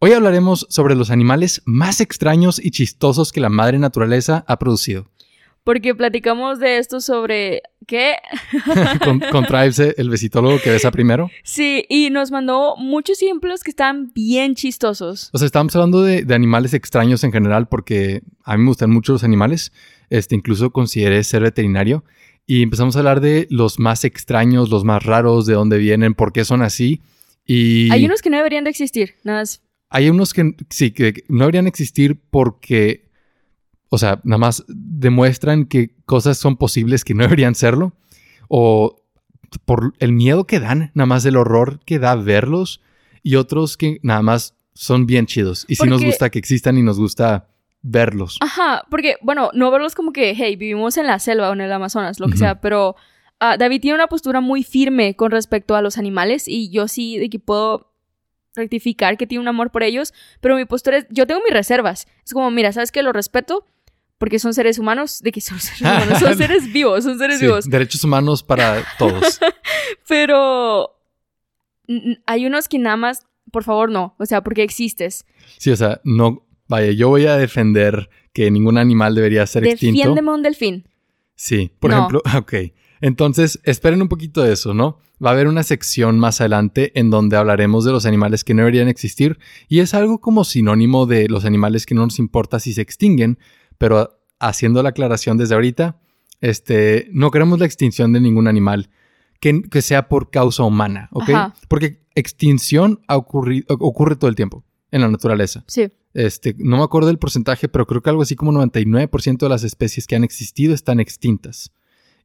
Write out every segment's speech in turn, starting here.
Hoy hablaremos sobre los animales más extraños y chistosos que la madre naturaleza ha producido. Porque platicamos de esto sobre qué. con, con Tribes, el besitólogo que besa primero. Sí, y nos mandó muchos ejemplos que están bien chistosos. O sea, estamos hablando de, de, animales extraños en general porque a mí me gustan mucho los animales. Este, incluso consideré ser veterinario. Y empezamos a hablar de los más extraños, los más raros, de dónde vienen, por qué son así. Y... Hay unos que no deberían de existir, nada más. Hay unos que sí, que no deberían existir porque o sea, nada más demuestran que cosas son posibles que no deberían serlo. O por el miedo que dan, nada más el horror que da verlos. Y otros que nada más son bien chidos. Y sí nos gusta que existan y nos gusta verlos. Ajá, porque, bueno, no verlos como que, hey, vivimos en la selva o en el Amazonas, lo que sea, pero uh, David tiene una postura muy firme con respecto a los animales y yo sí de que puedo rectificar que tiene un amor por ellos, pero mi postura es, yo tengo mis reservas. Es como, mira, ¿sabes que Lo respeto, porque son seres humanos, de que son seres humanos, son seres vivos, son seres sí, vivos. Derechos humanos para todos. Pero hay unos que nada más, por favor, no, o sea, porque existes. Sí, o sea, no, vaya, yo voy a defender que ningún animal debería ser extinto. Defiéndeme un delfín. Sí, por no. ejemplo, ok. Entonces, esperen un poquito de eso, ¿no? Va a haber una sección más adelante en donde hablaremos de los animales que no deberían existir y es algo como sinónimo de los animales que no nos importa si se extinguen, pero haciendo la aclaración desde ahorita, este, no queremos la extinción de ningún animal que, que sea por causa humana, ¿ok? Ajá. Porque extinción ocurre todo el tiempo en la naturaleza. Sí. Este, no me acuerdo del porcentaje, pero creo que algo así como 99% de las especies que han existido están extintas.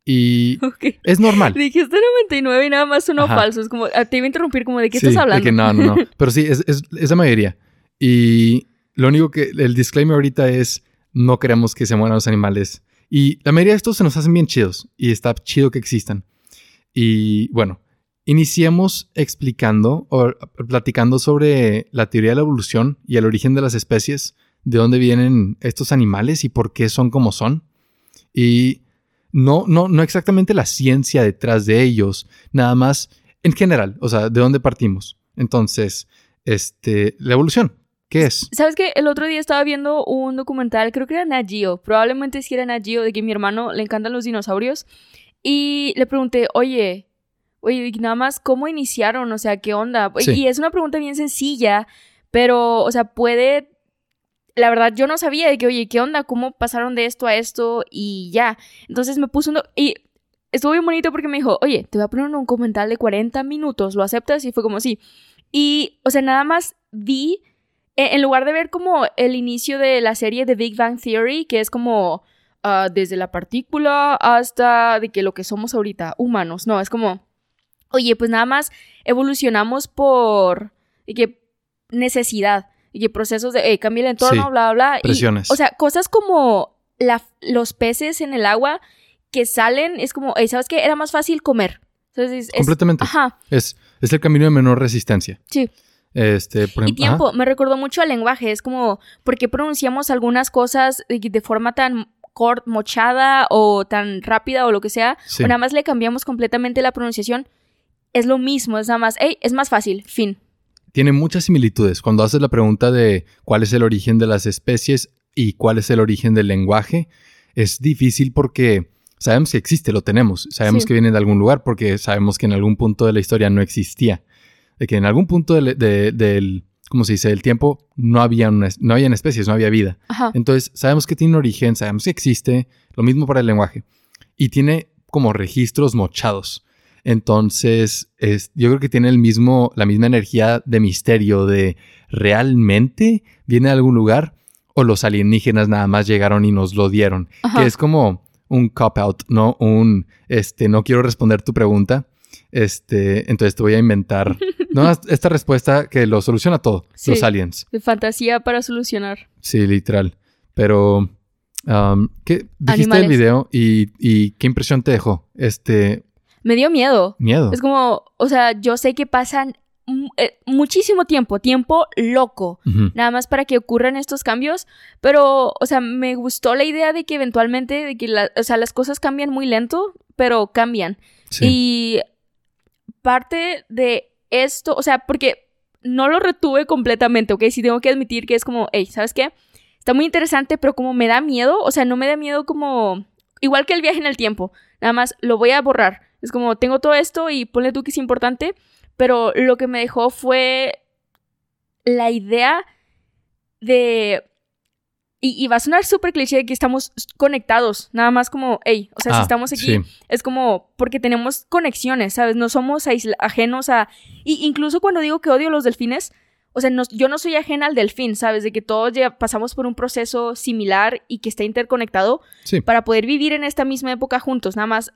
Y okay. es normal. Dijiste 99 y nada más uno falso. Es como, te iba a interrumpir como de qué sí, estás hablando. De que no, no, no. Pero sí, es, es, es la mayoría. Y lo único que, el disclaimer ahorita es, no queremos que se mueran los animales. Y la mayoría de estos se nos hacen bien chidos y está chido que existan. Y bueno, iniciemos explicando o platicando sobre la teoría de la evolución y el origen de las especies, de dónde vienen estos animales y por qué son como son. Y no, no, no exactamente la ciencia detrás de ellos, nada más en general, o sea, de dónde partimos. Entonces, este, la evolución. ¿Qué es? ¿Sabes qué? El otro día estaba viendo un documental, creo que era Nat Geo, probablemente sí era Nat Geo, de que a mi hermano le encantan los dinosaurios. Y le pregunté, oye, oye, nada más, ¿cómo iniciaron? O sea, ¿qué onda? Sí. Y es una pregunta bien sencilla, pero, o sea, puede... La verdad, yo no sabía de que, oye, ¿qué onda? ¿Cómo pasaron de esto a esto? Y ya. Entonces me puso un... Y estuvo bien bonito porque me dijo, oye, te voy a poner un documental de 40 minutos, ¿lo aceptas? Y fue como, sí. Y, o sea, nada más vi en lugar de ver como el inicio de la serie de Big Bang Theory, que es como uh, desde la partícula hasta de que lo que somos ahorita, humanos, no, es como, oye, pues nada más evolucionamos por de que necesidad, y procesos de, eh, cambia el entorno, Sí, bla, bla, bla. presiones. Y, o sea, cosas como la, los peces en el agua que salen, es como, hey, ¿sabes qué? Era más fácil comer. Entonces, es, Completamente. Ajá, Es, es el camino de menor resistencia. sí. Este, por Y tiempo, ajá. me recordó mucho al lenguaje, es como, ¿por qué pronunciamos algunas cosas de, de forma tan cort, mochada o tan rápida o lo que sea? Sí. O nada más le cambiamos completamente la pronunciación. Es lo mismo, es nada más, hey, es más fácil, fin. Tiene muchas similitudes. Cuando haces la pregunta de cuál es el origen de las especies y cuál es el origen del lenguaje, es difícil porque sabemos que existe, lo tenemos. Sabemos Sí. que viene de algún lugar porque sabemos que en algún punto de la historia no existía. De que en algún punto del, de- del ¿cómo se dice? Del tiempo no había, una- no habían especies, no había vida. Ajá. Entonces, sabemos que tiene un origen, sabemos que existe, lo mismo para el lenguaje. Y tiene como registros mochados. Entonces, es, yo creo que tiene el mismo, la misma energía de misterio de ¿realmente viene de algún lugar? O los alienígenas nada más llegaron y nos lo dieron. Ajá. Que es como un cop-out, ¿no? Un, este, no quiero responder tu pregunta. Este, entonces te voy a inventar no, esta respuesta que lo soluciona todo. Sí. Los aliens. De fantasía para solucionar. Sí, literal. Pero Um, ¿Qué dijiste Animales. el video y, y qué impresión te dejó? Este, Me dio miedo. miedo. Es como, o sea, yo sé que pasan eh, muchísimo tiempo, tiempo loco, nada más para que ocurran estos cambios, pero, o sea, me gustó la idea de que eventualmente, de que la- o sea, las cosas cambian muy lento, pero cambian. Sí. Y parte de esto, o sea, porque no lo retuve completamente, ¿ok? Sí tengo que admitir que es como, hey, ¿sabes qué? Está muy interesante, pero como me da miedo, o sea, no me da miedo como... Igual que el viaje en el tiempo, nada más lo voy a borrar. Es como, tengo todo esto y ponle tú que es importante, pero lo que me dejó fue la idea de... Y, y va a sonar súper cliché de que estamos conectados, nada más como, hey, o sea, si Ah, estamos aquí, sí. es como porque tenemos conexiones, ¿sabes? No somos ajenos a... Y incluso cuando digo que odio los delfines, o sea, no- yo no soy ajena al delfín, ¿sabes? De que todos ya pasamos por un proceso similar y que está interconectado Sí. para poder vivir en esta misma época juntos. Nada más,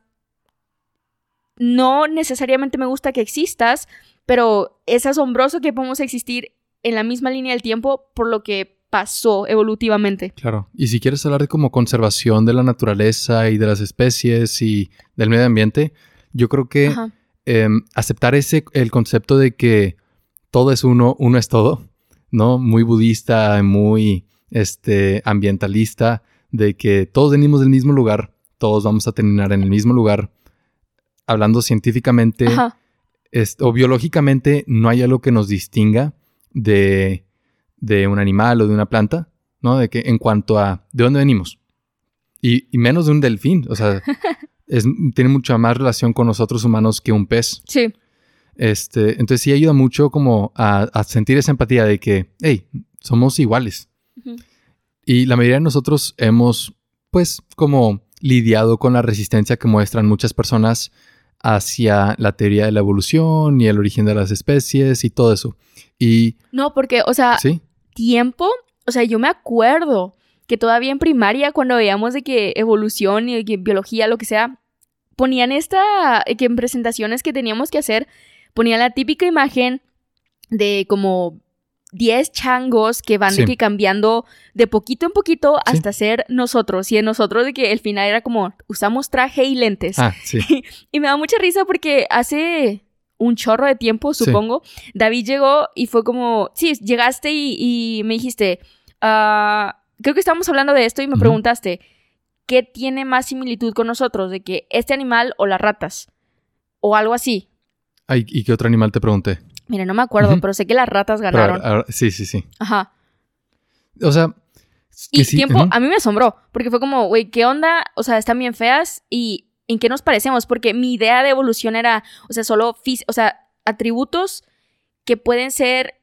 no necesariamente me gusta que existas, pero es asombroso que podamos existir en la misma línea del tiempo por lo que pasó evolutivamente. Claro. Y si quieres hablar de como conservación de la naturaleza y de las especies y del medio ambiente, yo creo que em, aceptar ese, el concepto de que todo es uno, uno es todo, ¿no? Muy budista, muy este, ambientalista, de que todos venimos del mismo lugar, todos vamos a terminar en el mismo lugar. Hablando científicamente es- o biológicamente, no hay algo que nos distinga de, de un animal o de una planta, ¿no? De que en cuanto a de dónde venimos. Y, y menos de un delfín, o sea, es- tiene mucha más relación con nosotros humanos que un pez. Sí. Este, entonces sí ayuda mucho como a, a sentir esa empatía de que, hey, somos iguales. Y la mayoría de nosotros hemos, pues, como lidiado con la resistencia que muestran muchas personas hacia la teoría de la evolución y el origen de las especies y todo eso. Y No, porque, o sea, sí, tiempo, o sea, yo me acuerdo que todavía en primaria, cuando veíamos de que evolución y de que biología, lo que sea, ponían esta, eh, que en presentaciones que teníamos que hacer, ponían la típica imagen de como 10 changos que van de Sí. que cambiando de poquito en poquito Sí. hasta ser nosotros. Y en nosotros de que el final era como, usamos traje y lentes. ah, sí, Y me da mucha risa porque hace un chorro de tiempo, supongo, David llegó y fue como, sí, llegaste y, y me dijiste, ah, creo que estábamos hablando de esto y me preguntaste, ¿qué tiene más similitud con nosotros? De que este animal o las ratas o algo así. Ay, ¿y qué otro animal te pregunté? Mira, no me acuerdo, pero sé que las ratas ganaron. sí, sí, sí. Ajá. O sea, Y sí, tiempo, a mí me asombró, porque fue como, güey, ¿qué onda? O sea, están bien feas y ¿en qué nos parecemos? Porque mi idea de evolución era, o sea, solo, o sea, atributos que pueden ser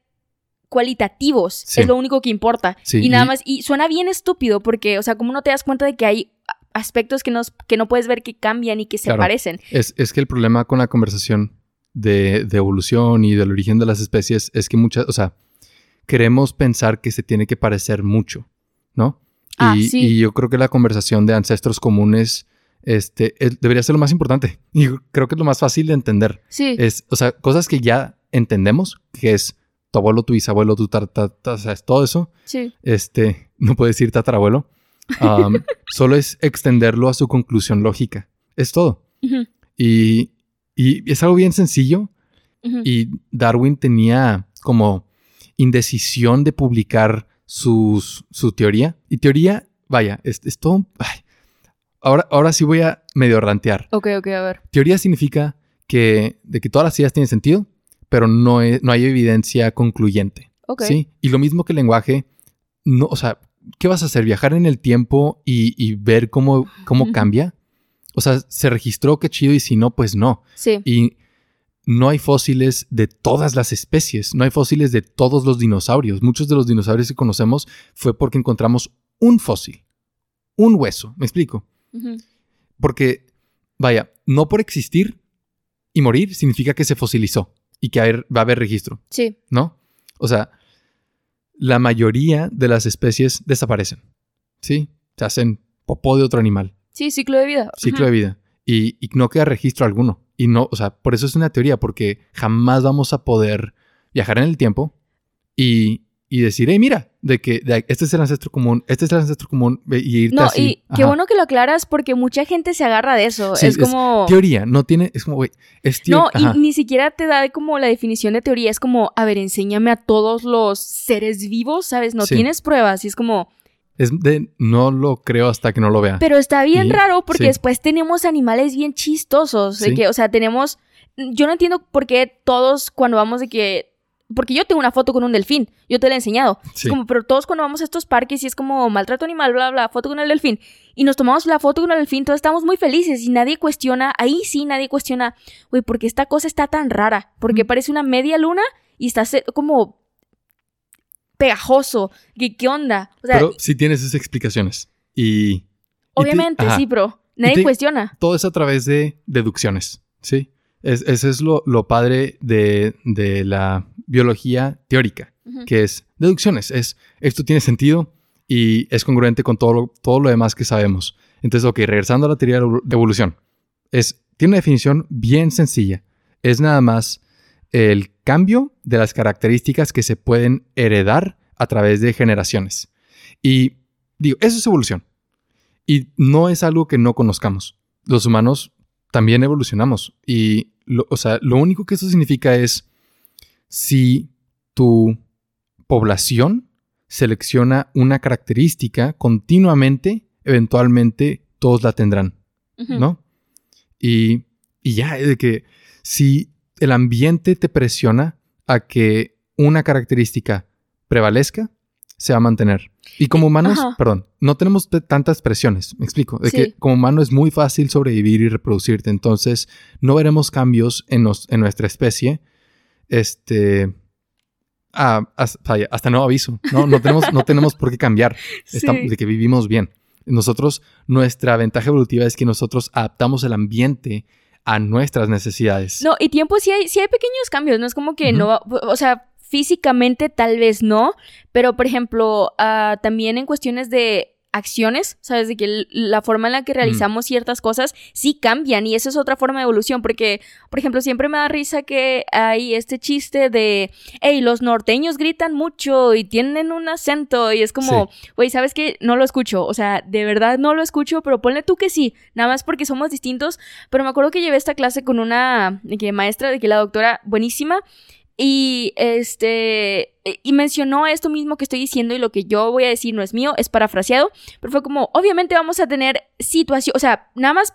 cualitativos, Sí. es lo único que importa. Sí, y nada y- más, y suena bien estúpido, porque, o sea, como no te das cuenta de que hay aspectos que, nos, que no puedes ver que cambian y que se Claro. parecen. Es, es que el problema con la conversación de, de evolución y del origen de las especies es que muchas, o sea, queremos pensar que se tiene que parecer mucho, ¿no? Ah, y, sí. y yo creo que la conversación de ancestros comunes este, es- debería ser lo más importante. Y creo que es lo más fácil de entender. Sí. Es, o sea, cosas que ya entendemos, que es tu abuelo, tu bisabuelo, tu tarta, o sea, es todo eso. sí. Este, no puedo decir tatarabuelo. Um, solo es extenderlo a su conclusión lógica. Es todo. Y, y es algo bien sencillo. Y Darwin tenía como indecisión de publicar sus- su teoría. Y teoría, vaya, es, es todo... ay. Ahora, ahora sí voy a medio rantear. Ok, ok, a ver. Teoría significa que, de que todas las ideas tienen sentido, pero no, es- no hay evidencia concluyente. Ok. ¿sí? Y lo mismo que el lenguaje, no, o sea, ¿qué vas a hacer? ¿Viajar en el tiempo y, y ver cómo, cómo cambia? O sea, se registró, qué chido, y si no, pues no. Sí. Y no hay fósiles de todas las especies, no hay fósiles de todos los dinosaurios. Muchos de los dinosaurios que conocemos fue porque encontramos un fósil, un hueso, me explico. Porque, vaya, no por existir y morir significa que se fosilizó y que va a haber registro. Sí. ¿no? O sea, la mayoría de las especies desaparecen, ¿sí? Se hacen popó de otro animal, Sí, ciclo de vida. ciclo de vida, y, y no queda registro alguno. Y no, o sea, por eso es una teoría, porque jamás vamos a poder viajar en el tiempo y, y decir, hey, mira, de que de- este es el ancestro común, este es el ancestro común, y irte No, así. y qué bueno que lo aclaras porque mucha gente se agarra de eso. Sí, es como... Teoría, no tiene, es como, güey, es No, teoría. y ni siquiera te da como la definición de teoría. Es como, a ver, enséñame a todos los seres vivos, ¿sabes? No Sí. tienes pruebas. Y es como, Es de, no lo creo hasta que no lo vea. pero está bien Y- raro porque sí. después tenemos animales bien chistosos. De Sí. que, o sea, tenemos. Yo no entiendo por qué todos cuando vamos de que. Porque yo tengo una foto con un delfín, yo te la he enseñado. Sí. Como, pero todos cuando vamos a estos parques y es como maltrato animal, bla, bla, foto con el delfín. Y nos tomamos la foto con el delfín, todos estamos muy felices y nadie cuestiona, ahí sí nadie cuestiona, güey, porque esta cosa está tan rara? Porque Mm. parece una media luna y está como pegajoso. ¿Qué, qué onda? O sea, Pero sí tiene sus explicaciones. Y. y te- obviamente, sí, pero nadie te- cuestiona. Todo es a través de deducciones, ¿sí? Es, ese es lo, lo padre de, de la biología teórica, Ujú. que es deducciones. Es, esto tiene sentido y es congruente con todo lo, todo lo demás que sabemos. Entonces, ok, regresando a la teoría de evolución. Es, tiene una definición bien sencilla. Es nada más el cambio de las características que se pueden heredar a través de generaciones. Y digo, eso es evolución. Y no es algo que no conozcamos. Los humanos también evolucionamos. Y, lo, o sea, lo único que eso significa es si tu población selecciona una característica continuamente, eventualmente todos la tendrán. ¿no? Y, y ya, es de que si el ambiente te presiona a que una característica prevalezca, se va a mantener. Y como humanos, ajá. perdón, no tenemos tantas presiones, me explico, de Sí. que como humano es muy fácil sobrevivir y reproducirte, entonces no veremos cambios en, nos- en nuestra especie, este, hasta, nuevo aviso, ¿no? No tenemos, no tenemos por qué cambiar, Estam- Sí. de que vivimos bien. Nosotros, nuestra ventaja evolutiva es que nosotros adaptamos el ambiente a nuestras necesidades. No, y tiempo sí hay, sí hay pequeños cambios, no es como que no, o sea, físicamente tal vez no, pero por ejemplo, ah, también en cuestiones de acciones, ¿sabes? De que la forma en la que realizamos ciertas cosas sí cambian y eso es otra forma de evolución, porque, por ejemplo, siempre me da risa que hay este chiste de, hey, los norteños gritan mucho y tienen un acento y es como, güey, ¿sabes qué? No lo escucho, o sea, de verdad no lo escucho, pero ponle tú que sí, nada más porque somos distintos, pero me acuerdo que llevé esta clase con una que maestra, de que la doctora, buenísima, y este, y mencionó esto mismo que estoy diciendo y lo que yo voy a decir no es mío, es parafraseado, pero fue como, obviamente vamos a tener situación, o sea, nada más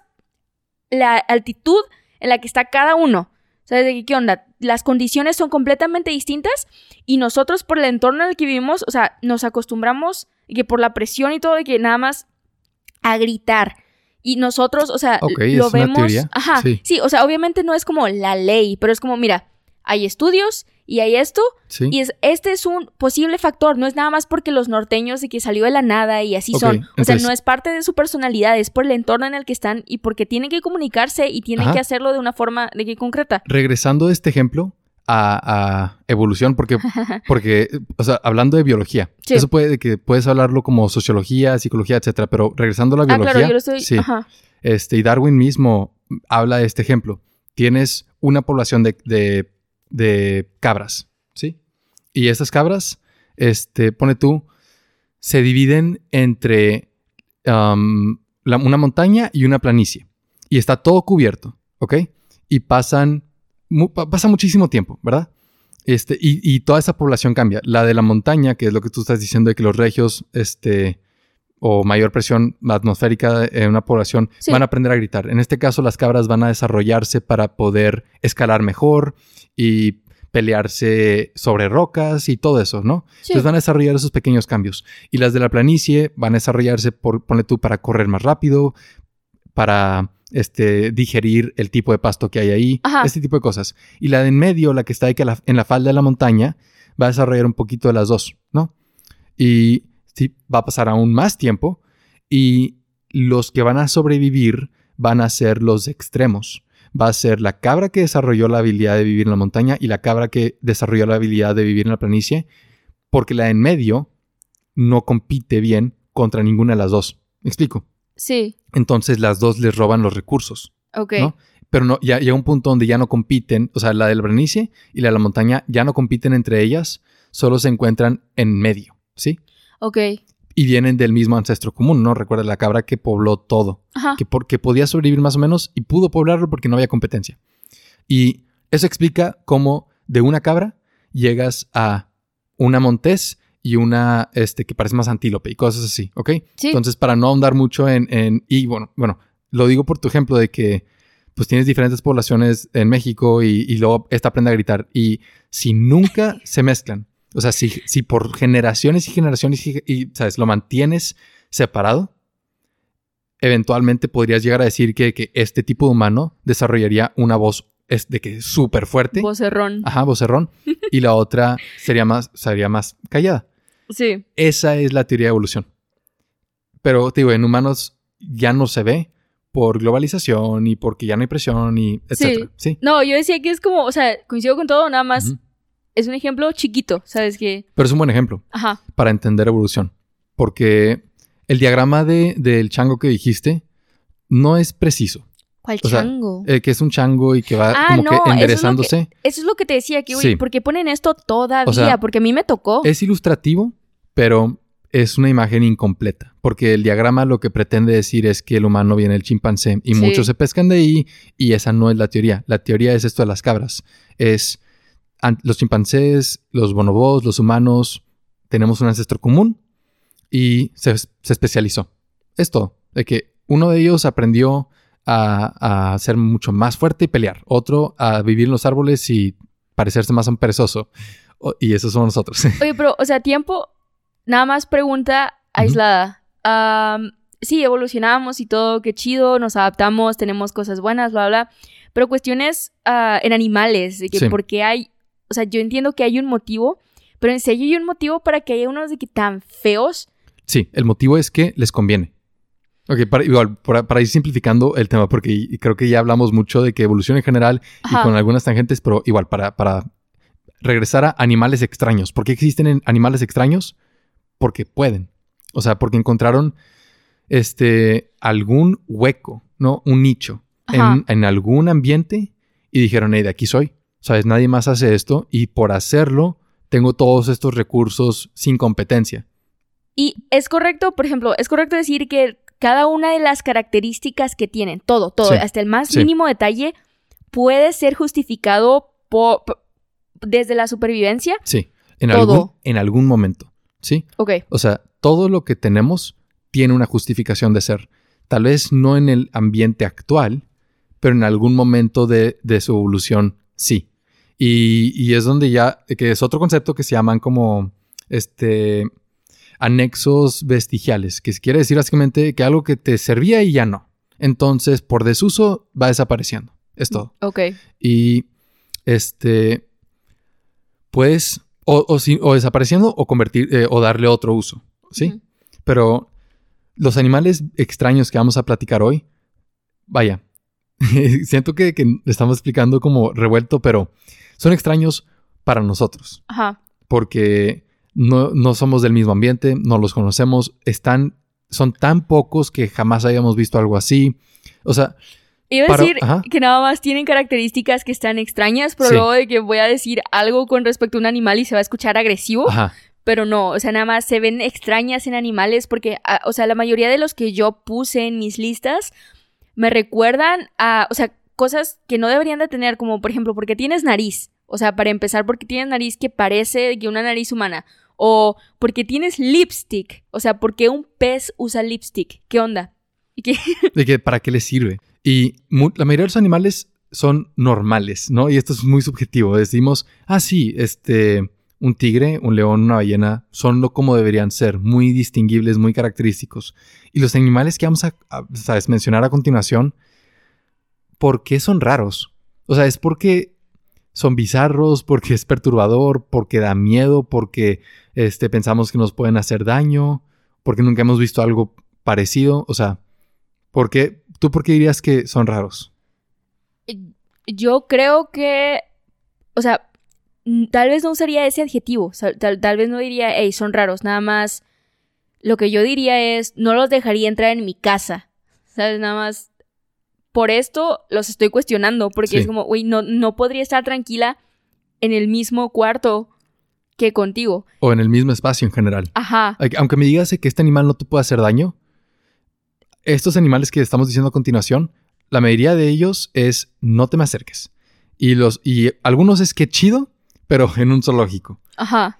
la altitud en la que está cada uno. ¿Sabes de qué, onda? Las condiciones son completamente distintas y nosotros por el entorno en el que vivimos, o sea, nos acostumbramos y que por la presión y todo de que nada más a gritar. Y nosotros, o sea, lo es una vemos. teoría. Ajá. Sí. Sí. o sea, obviamente no es como la ley, pero es como, mira, hay estudios y hay esto, ¿Sí? y es, este es un posible factor, no es nada más porque los norteños de que salió de la nada y así son. O sea, no es parte de su personalidad, es por el entorno en el que están y porque tienen que comunicarse y tienen Ajá. que hacerlo de una forma de que concreta. Regresando de este ejemplo a, a evolución, porque, porque, o sea, hablando de biología, Sí. eso puede que puedes hablarlo como sociología, psicología, etcétera, pero regresando a la Ah, biología, claro, yo lo estoy. sí, Ajá. este, y Darwin mismo habla de este ejemplo. Tienes una población de, de, de cabras, ¿sí? Y estas cabras, este, pone tú, se dividen entre una montaña y una planicie. Y está todo cubierto, ¿ok? Y pasan, pasa muchísimo tiempo, ¿verdad? Este, y, y toda esa población cambia. La de la montaña, que es lo que tú estás diciendo de que los regios, este, o mayor presión atmosférica en una población, Sí. van a aprender a gritar. En este caso, las cabras van a desarrollarse para poder escalar mejor y pelearse sobre rocas y todo eso, ¿no? Sí. Entonces van a desarrollar esos pequeños cambios. Y las de la planicie van a desarrollarse, por, ponle tú, para correr más rápido, para este, digerir el tipo de pasto que hay ahí, Ajá. este tipo de cosas. Y la de en medio, la que está ahí que la- en la falda de la montaña, va a desarrollar un poquito de las dos, ¿no? Y sí, va a pasar aún más tiempo y los que van a sobrevivir van a ser los extremos. Va a ser la cabra que desarrolló la habilidad de vivir en la montaña y la cabra que desarrolló la habilidad de vivir en la planicie, porque la de en medio no compite bien contra ninguna de las dos. ¿Me explico? Sí, Entonces las dos les roban los recursos. ok. ¿no? pero no, ya llega un punto donde ya no compiten, o sea, la del planicie y la de la montaña ya no compiten entre ellas, solo se encuentran en medio, ¿sí? Ok. Y vienen del mismo ancestro común, ¿no? Recuerda la cabra que pobló todo, Ajá. que, porque podía sobrevivir más o menos y pudo poblarlo porque no había competencia. Y eso explica cómo de una cabra llegas a una montés y una este, que parece más antílope y cosas así, ¿ok? Sí. Entonces, para no ahondar mucho en, en- Y bueno, bueno, lo digo por tu ejemplo de que pues tienes diferentes poblaciones en México y, y luego esta aprende a gritar. Y si nunca se mezclan, o sea, si, si por generaciones y generaciones y, y, ¿sabes? Lo mantienes separado, eventualmente podrías llegar a decir que, que este tipo de humano desarrollaría una voz es de que súper fuerte. Vocerrón. Ajá, vocerrón. y la otra sería más, sería más callada. Sí. Esa es la teoría de evolución. Pero te digo, en humanos ya no se ve por globalización y porque ya no hay presión y etcétera. Sí. No, yo decía que es como, o sea, coincido con todo, nada más Ujú. Es un ejemplo chiquito, ¿sabes? Que, Pero es un buen ejemplo ajá, para entender evolución. Porque el diagrama de, del chango que dijiste no es preciso. ¿cuál O sea, chango? Eh, que es un chango y que va Ah, como no, que eso es lo que- enderezándose. Eso es lo que te decía, que, oye, Sí. ¿por qué ponen esto todavía? O sea, Porque a mí me tocó. Es ilustrativo, pero es una imagen incompleta. Porque el diagrama lo que pretende decir es que el humano viene del chimpancé y Sí. muchos se pescan de ahí y esa no es la teoría. La teoría es esto de las cabras. Es los chimpancés, los bonobos, los humanos, tenemos un ancestro común y se, se especializó. Es todo. De que uno de ellos aprendió a, a ser mucho más fuerte y pelear. Otro a vivir en los árboles y parecerse más a un perezoso. O- Y esos somos nosotros. Oye, pero, o sea, tiempo, nada más pregunta aislada. Sí, evolucionamos y todo, qué chido, nos adaptamos, tenemos cosas buenas, bla, bla. Pero cuestiones ah, en animales, de que Sí. porque hay, o sea, yo entiendo que hay un motivo, pero en serio hay un motivo para que haya unos de que tan feos. Sí, el motivo es que les conviene. Ok, para, igual, para, para ir simplificando el tema, porque creo que ya hablamos mucho de que evolución en general Ajá. y con algunas tangentes, pero igual, para, para regresar a animales extraños. ¿Por qué existen en- animales extraños? Porque pueden. O sea, porque encontraron este, algún hueco, ¿no? Un nicho en, en algún ambiente y dijeron, hey, de aquí soy. ¿Sabes? Nadie más hace esto y por hacerlo tengo todos estos recursos sin competencia. Y es correcto, por ejemplo, es correcto decir que cada una de las características que tienen, todo, todo, Sí. hasta el más Sí. mínimo detalle, puede ser justificado po- po- desde la supervivencia. Sí, en, Todo. algún, en algún momento. ¿Sí? Ok, O sea, todo lo que tenemos tiene una justificación de ser. Tal vez no en el ambiente actual, pero en algún momento de, de su evolución sí. Y, y es donde ya, que es otro concepto que se llaman como este anexos vestigiales, que quiere decir básicamente que algo que te servía y ya no. Entonces, por desuso, va desapareciendo. Es todo. ok. Y este, pues, o, o, si- o desapareciendo o convertir, eh, o darle otro uso, ¿sí? Pero los animales extraños que vamos a platicar hoy, vaya, siento que, que estamos explicando como revuelto, pero son extraños para nosotros, Ajá. porque no, no somos del mismo ambiente, no los conocemos, están, son tan pocos que jamás hayamos visto algo así. O sea, Iba a decir ajá. que nada más tienen características que están extrañas, pero Sí. luego de que voy a decir algo con respecto a un animal y se va a escuchar agresivo, ajá, pero no, o sea, nada más se ven extrañas en animales porque, ah, o sea, la mayoría de los que yo puse en mis listas me recuerdan a, o sea, cosas que no deberían de tener, como por ejemplo, porque tienes nariz, o sea, para empezar, porque tienes nariz que parece que una nariz humana, o porque tienes lipstick, o sea, porque un pez usa lipstick, ¿qué onda? ¿Y qué? de que para qué les sirve. Y la mayoría de los animales son normales, ¿no? Y esto es muy subjetivo. Decimos, ah, sí, este, un tigre, un león, una ballena, son lo como deberían ser, muy distinguibles, muy característicos. Y los animales que vamos a, a, mencionar a continuación, ¿por qué son raros? O sea, es porque son bizarros, porque es perturbador, porque da miedo, porque este, pensamos que nos pueden hacer daño, porque nunca hemos visto algo parecido. O sea, ¿por qué? ¿Tú por qué dirías que son raros? Yo creo que, o sea, tal vez no usaría ese adjetivo, tal, tal vez no diría, hey, son raros, nada más. Lo que yo diría es, no los dejaría entrar en mi casa, ¿sabes? Nada más por esto los estoy cuestionando, porque Sí. es como, güey, no, no podría estar tranquila en el mismo cuarto que contigo. O en el mismo espacio en general. Ajá. Aunque me digas que este animal no te puede hacer daño, estos animales que estamos diciendo a continuación, la mayoría de ellos es no te me acerques. Y, los, y algunos es que chido, pero en un zoológico. Ajá.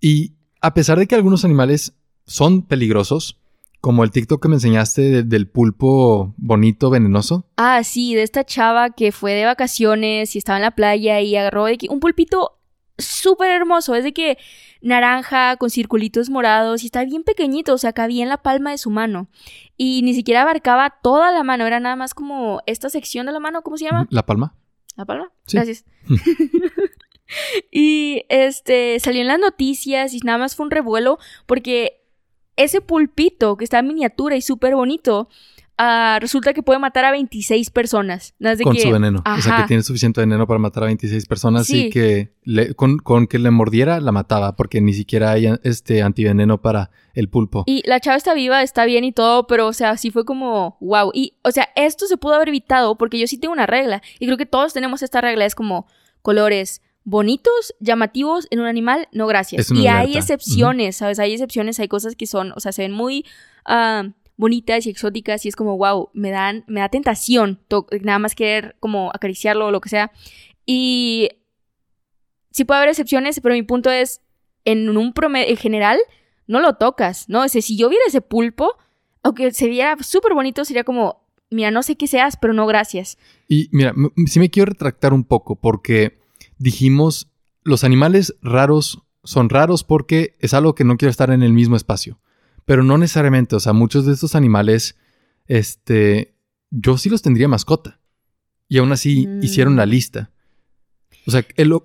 Y a pesar de que algunos animales son peligrosos, como el TikTok que me enseñaste de- del pulpo bonito, venenoso, Ah, sí, de esta chava que fue de vacaciones y estaba en la playa y agarró de que un pulpito súper hermoso, es de que naranja con circulitos morados y está bien pequeñito, o sea, cabía en la palma de su mano. Y ni siquiera abarcaba toda la mano, era nada más como esta sección de la mano, ¿cómo se llama? la palma. ¿La palma? Sí. Gracias. y este salió en las noticias y nada más fue un revuelo porque ese pulpito que está en miniatura y súper bonito, ah, resulta que puede matar a 26 personas. De con que- su veneno. O sea, que tiene suficiente veneno para matar a 26 personas Sí. y que le- con, con que le mordiera la mataba, porque ni siquiera hay este antiveneno para el pulpo. Y la chava está viva, está bien y todo, pero o sea, sí fue como, wow. Y, o sea, esto se pudo haber evitado porque yo sí tengo una regla. Y creo que todos tenemos esta regla. Es como colores bonitos, llamativos en un animal, no gracias. Y hay excepciones, ¿sabes? Hay excepciones, hay cosas que son, o sea, se ven muy ah, bonitas y exóticas y es como, wow, me dan, me da tentación nada más querer como acariciarlo o lo que sea. Y sí puede haber excepciones, pero mi punto es, en un promedio, en general, no lo tocas, ¿no? O sea, si yo viera ese pulpo, aunque se viera súper bonito, sería como, mira, no sé qué seas, pero no gracias. Y mira, sí me quiero retractar un poco porque dijimos, los animales raros son raros porque es algo que no quiero estar en el mismo espacio. Pero no necesariamente, o sea, muchos de estos animales, este, yo sí los tendría mascota. Y aún así Mm. hicieron la lista. O sea, el- lo,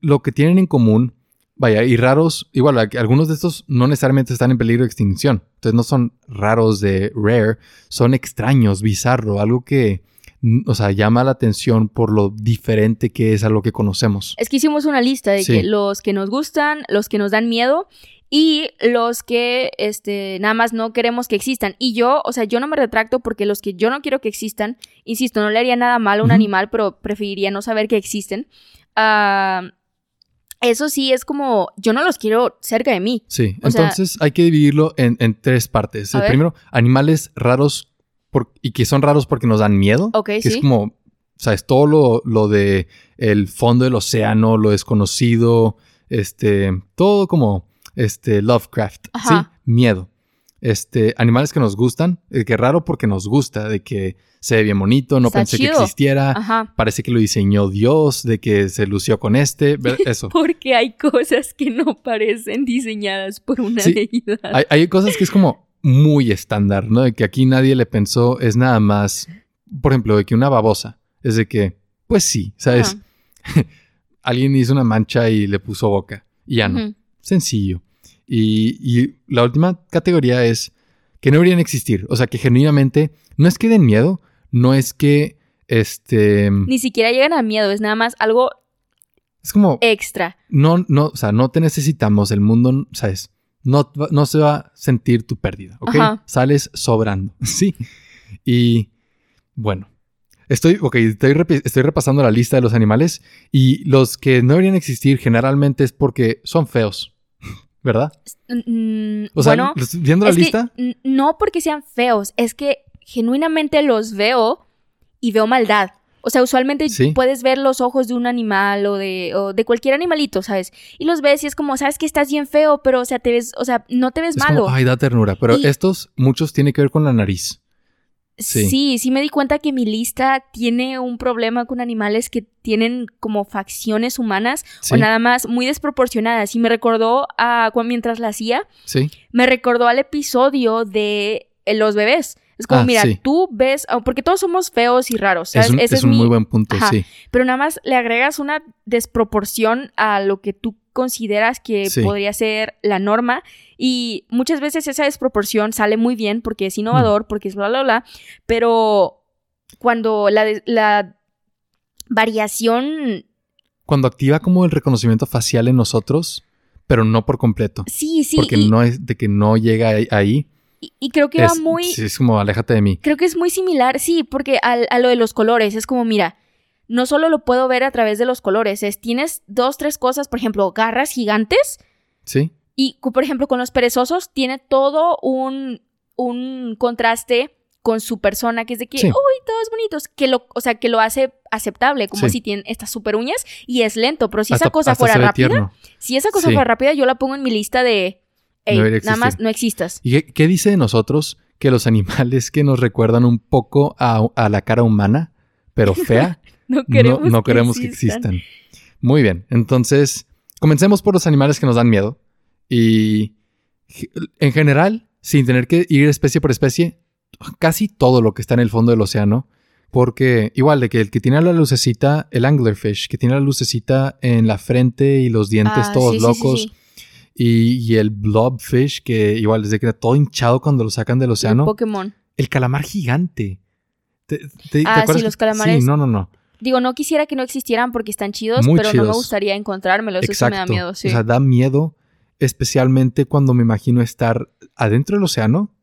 lo- que tienen en común, vaya, y raros, igual, algunos de estos no necesariamente están en peligro de extinción. Entonces no son raros de rare, son extraños, bizarro, algo que, o sea, llama la atención por lo diferente que es a lo que conocemos. Es que hicimos una lista de Sí. que los que nos gustan, los que nos dan miedo y los que este nada más no queremos que existan. Y yo, o sea, yo no me retracto porque los que yo no quiero que existan, insisto, no le haría nada mal a un animal, pero preferiría no saber que existen. Ah, eso sí es como yo no los quiero cerca de mí. Sí, O sea- entonces hay que dividirlo en, en tres partes. El primero, animales raros por- y que son raros porque nos dan miedo. Ok, que sí. es como, sabes, todo lo, lo de el fondo del océano, lo desconocido, este, todo como, este, Lovecraft, ¿sí? Miedo. Este, animales que nos gustan, eh, que raro porque nos gusta, de que se ve bien bonito, no Está pensé que existiera, Ajá. parece que lo diseñó Dios, de que se lució con este, eso. Porque hay cosas que no parecen diseñadas por una Sí. deidad. Hay, hay cosas que es como muy estándar, ¿no? De que aquí nadie le pensó, es nada más, por ejemplo, de que una babosa, es de que, pues sí, ¿sabes? Alguien hizo una mancha y le puso boca, y ya no. Sencillo. Y, y la última categoría es que no deberían existir, o sea, que genuinamente no es que den miedo, no es que, este, Ni siquiera llegan a miedo, es nada más algo es como, extra. no, no, o sea, no te necesitamos, el mundo, ¿sabes? No, no se va a sentir tu pérdida, ¿ok? Ajá. Sales sobrando, sí. Y bueno, estoy, ok, estoy, estoy repasando la lista de los animales y los que no deberían existir generalmente es porque son feos, ¿verdad? Mm, O sea, bueno, viendo la lista, no porque sean feos, es que genuinamente los veo y veo maldad. O sea, usualmente Sí. puedes ver los ojos de un animal o de, o de cualquier animalito, ¿sabes? Y los ves y es como, sabes que estás bien feo, pero, o sea, te ves, o sea, no te ves es malo. como, ay, da ternura, pero Y- estos, muchos tienen que ver con la nariz. sí. sí. sí, me di cuenta que mi lista tiene un problema con animales que tienen como facciones humanas Sí, o nada más muy desproporcionadas. Y me recordó a mientras la hacía, sí, me recordó al episodio de eh, los bebés. Es como, Ah, mira, sí. tú ves, ah, porque todos somos feos y raros, ¿sabes? es un, Ese es un mi- muy buen punto, Ajá. sí. Pero nada más le agregas una desproporción a lo que tú consideras que Sí. podría ser la norma y muchas veces esa desproporción sale muy bien porque es Mm. innovador, porque es bla, bla, bla, pero cuando la, la variación... Cuando activa como el reconocimiento facial en nosotros, pero no por completo. Sí, sí. porque y- no es de que no llega ahí. Y, y creo que es, va muy... sí, es como aléjate de mí. Creo que es muy similar, sí, porque al- a, lo de los colores es como, mira, no solo lo puedo ver a través de los colores, es tienes dos, tres cosas, por ejemplo, garras gigantes Sí, y, por ejemplo, con los perezosos tiene todo un, un contraste con su persona, que es de que, Sí. uy, todos bonitos, que lo, o sea, que lo hace aceptable, como Sí. si tienen estas super uñas y es lento, pero si hasta, esa cosa fuera rápida, tierno. si esa cosa Sí. fuera rápida, yo la pongo en mi lista de, "Ey, No nada más no existas. ¿Y qué, qué dice de nosotros que los animales que nos recuerdan un poco a, a la cara humana, pero fea, No no, queremos, no queremos que existan? Muy bien, entonces comencemos por los animales que nos dan miedo. Y en general, sin tener que ir especie por especie, casi todo lo que está en el fondo del océano. Porque igual de que el que tiene la lucecita, el anglerfish, que tiene la lucecita en la frente y los dientes Ah, todos sí, sí, sí, locos. sí. Y, y el blobfish, que igual desde que era todo hinchado cuando lo sacan del El océano. Pokémon. El calamar gigante. ¿Te, te- te Ah, sí, acuerdas los calamares. Sí, no, no, no. Digo, no quisiera que no existieran porque están chidos, Muy pero no me gustaría encontrármelos. Eso sí me da miedo, sí. O sea, da miedo, especialmente cuando me imagino estar adentro del océano,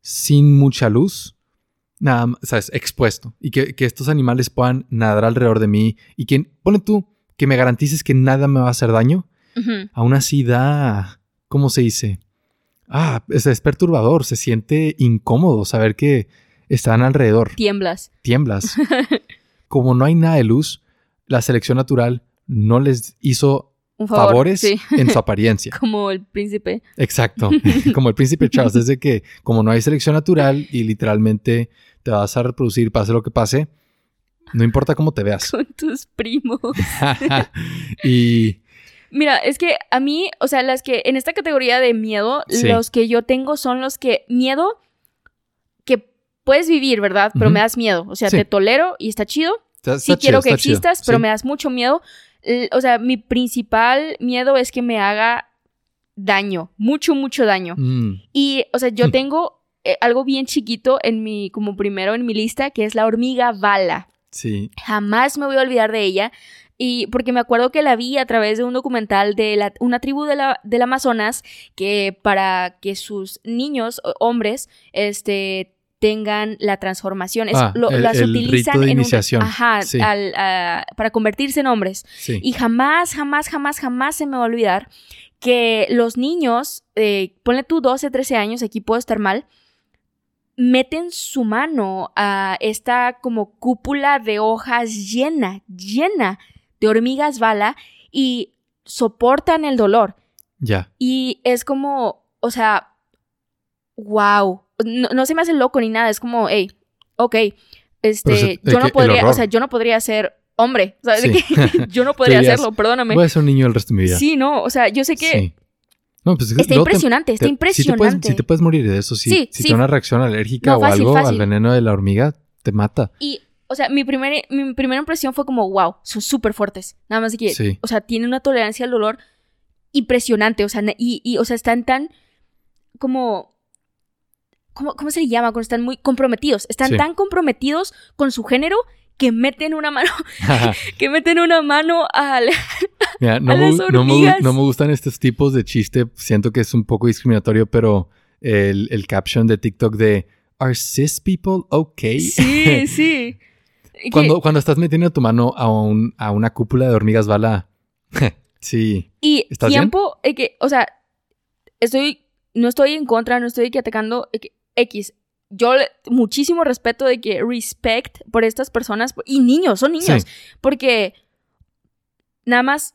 sin mucha luz, nada más, ¿sabes? Expuesto. Y que, que estos animales puedan nadar alrededor de mí. Y que, pone tú, que me garantices que nada me va a hacer daño. Aún así da, ¿cómo se dice? Ah, es, es perturbador, se siente incómodo saber que están alrededor. Tiemblas. Tiemblas. Como no hay nada de luz, la selección natural no les hizo favor. favores Sí, en su apariencia. como el príncipe. Exacto. Como el príncipe Charles, desde que como no hay selección natural y literalmente te vas a reproducir, pase lo que pase, no importa cómo te veas. Con tus primos. y Mira, es que a mí, o sea, las que en esta categoría de miedo, Sí. los que yo tengo son los que miedo que puedes vivir, ¿verdad? Pero me das miedo. O sea, Sí. te tolero y está chido. está- Sí quiero que chido. existas, pero me das mucho miedo. O sea, mi principal miedo es que me haga daño, mucho, mucho daño. Mm, Y, o sea, yo Hmm. tengo eh, algo bien chiquito en mi, como primero en mi lista, que es la hormiga bala. sí. Jamás me voy a olvidar de ella. Y porque me acuerdo que la vi a través de un documental de la- una tribu de la, del Amazonas que para que sus niños, hombres, este tengan la transformación. Es- Ah, lo- el- las el utilizan rito de en un- ajá, Sí. al- a- para convertirse en hombres. Sí. Y jamás, jamás, jamás, jamás se me va a olvidar que los niños, eh, ponle tú 12, 13 años, aquí puedo estar mal, meten su mano a esta como cúpula de hojas llena, llena de hormigas bala y soportan el dolor. Ya. Y es como, o sea, wow. No, no se me hace loco ni nada, es como, hey, ok, este, de yo no podría, o sea, yo no podría ser hombre, Sí. que yo no podría hacerlo, perdóname. Voy a ser un niño el resto de mi vida. Sí, no, o sea, yo sé que Sí. No, pues, está te- impresionante, está te- Si te, puedes, impresionante. si te puedes morir de eso, si, Sí, si te da una reacción alérgica No, o fácil, algo al veneno de la hormiga, te mata. Y, o sea, mi, primer, mi primera impresión fue como, wow, son súper fuertes. Nada más de que, Sí. o sea, tienen una tolerancia al dolor impresionante, o sea, y, y, o sea, están tan como... ¿Cómo, cómo se le llama? Cuando están muy comprometidos. Están Sí. tan comprometidos con su género que meten una mano, que meten una mano al... Mira, no, A me, las no, me, no me gustan estos tipos de chiste. Siento que es un poco discriminatorio, pero el, el caption de TikTok de ¿Are cis people okay? Sí, sí. Cuando, cuando estás metiendo tu mano a, un- a una cúpula de hormigas bala. sí. Y ¿Estás bien? tiempo, eh, que, o sea, estoy, no estoy en contra, no estoy que atacando eh, que X. Yo muchísimo respeto de que respect por estas personas y niños, son niños, Sí. porque nada más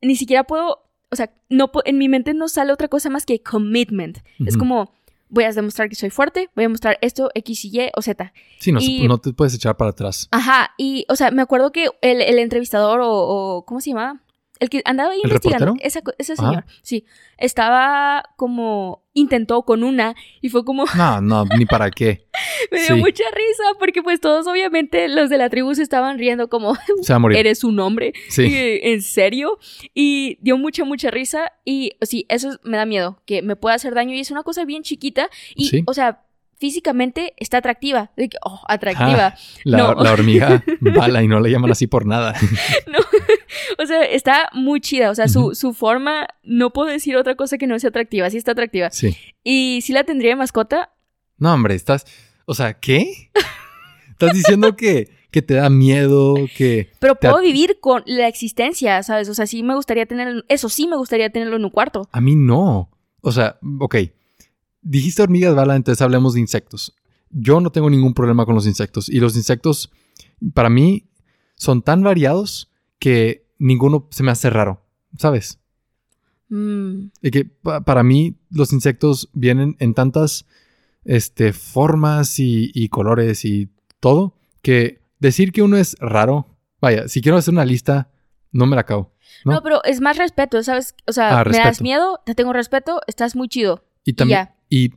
ni siquiera puedo, o sea, no en mi mente no sale otra cosa más que commitment. Es Ujú. como voy a demostrar que soy fuerte, voy a mostrar esto X y Y o Z. Sí, no, y- no te puedes echar para atrás. Ajá, y, o sea, me acuerdo que el, el entrevistador o, o- ¿cómo se llama? El que andaba ahí ¿El investigando, esa ese Ajá. señor, sí, estaba como, intentó con una y fue como, No, no, ni para qué. me dio Sí. mucha risa porque pues todos obviamente los de la tribu se estaban riendo como, Se va a morir. eres un hombre, Sí. ¿en serio? Y dio mucha, mucha risa y sí, eso es- me da miedo, que me pueda hacer daño y es una cosa bien chiquita y, Sí. o sea, físicamente está atractiva, de que, oh, atractiva. La, No. la hormiga bala y no le llaman así por nada. o sea, está muy chida. O sea, su, su forma, no puedo decir otra cosa que no sea atractiva. Sí está atractiva. Sí. Y si la tendría de mascota, No, hombre, estás. O sea, ¿qué? Estás diciendo que, que te da miedo, que. pero puedo vivir con la existencia, ¿sabes? O sea, sí me gustaría tener, eso sí me gustaría tenerlo en un cuarto. A mí no. O sea, ok. Dijiste hormigas bala, entonces hablemos de insectos. Yo no tengo ningún problema con los insectos. Y los insectos, para mí, son tan variados que ninguno se me hace raro. ¿Sabes? Mm, Y que pa- para mí los insectos vienen en tantas este, formas y, y colores y todo que decir que uno es raro, vaya, si quiero hacer una lista, no me la acabo. ¿No? ¿No? pero es más respeto, ¿sabes? O sea, Ah, me das miedo, te tengo respeto, estás muy chido. Y también, ya. Y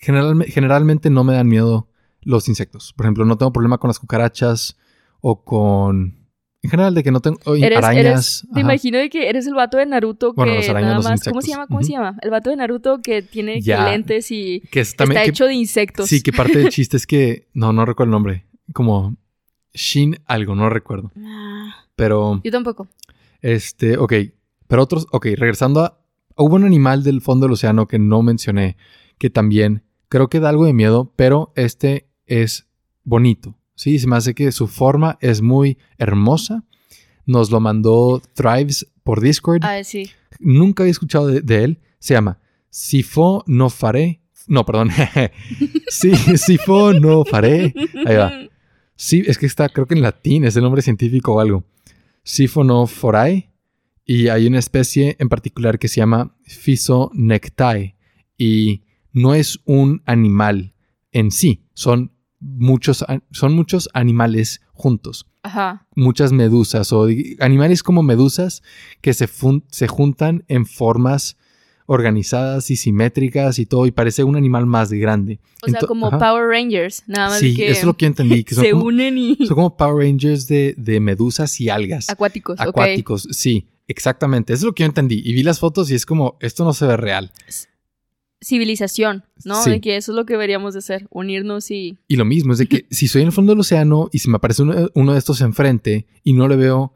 generalme- generalmente no me dan miedo los insectos. Por ejemplo, no tengo problema con las cucarachas o con, en general, de que no tengo Eres, arañas. eres, te imagino de que eres el vato de Naruto que Bueno, las arañas, nada más, ¿cómo se llama? ¿Cómo se llama? El vato de Naruto que tiene Ya. lentes y que es también está que- hecho de insectos. Sí, que parte del chiste es que no, no recuerdo el nombre. Como Shin algo, no recuerdo. Ah, Pero yo tampoco. Este, ok. Pero otros, ok, regresando a... Hubo un animal del fondo del océano que no mencioné, que también creo que da algo de miedo, pero este es bonito. Sí, se me hace que su forma es muy hermosa. Nos lo mandó Thrives por Discord. Ah, sí. Nunca había escuchado de, de él. Se llama Sifo no faré. No, perdón. sí, Sifo no faré. Ahí va. Sí, es que está, creo que en latín, es el nombre científico o algo. Siphonophorae. Y hay una especie en particular que se llama Physonectae. Y no es un animal en sí, son muchos, son muchos animales juntos. Ajá. Muchas medusas o animales como medusas que se, se juntan en formas organizadas y simétricas y todo, y parece un animal más grande. O sea, como ajá. Power Rangers, nada más Sí, que eso es lo que entendí. Que son se como- unen y son como Power Rangers de, de medusas y algas. acuáticos. Acuáticos, sí, exactamente. Eso es lo que yo entendí. Y vi las fotos y es como, esto no se ve real. Civilización, ¿no? Sí. De que eso es lo que deberíamos de hacer, unirnos y... Y lo mismo, es de que si soy en el fondo del océano y si me aparece uno, uno de estos enfrente y no le veo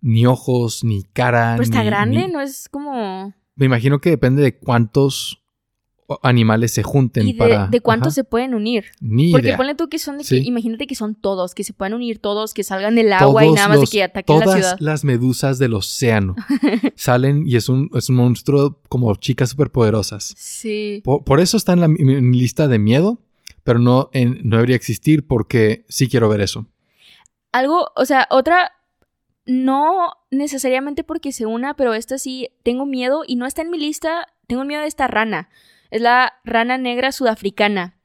ni ojos, ni cara. Pero está grande, ni- ¿no? Es como... Me imagino que depende de cuántos animales se junten ¿Y de, para. de cuántos se pueden unir? Ni Porque idea. ponle tú que son de que... Sí. Imagínate que son todos, que se puedan unir todos, que salgan del agua y nada más los- de que ataquen la Todas ciudad. las medusas del océano salen y es un, es un monstruo como chicas superpoderosas. Sí. Por, por eso está en, la, lista de miedo, pero no, en- no debería existir porque sí quiero ver eso. Algo, o sea, otra... No necesariamente porque se una, pero esta sí tengo miedo y no está en mi lista. Tengo miedo de esta rana. Es la rana negra sudafricana.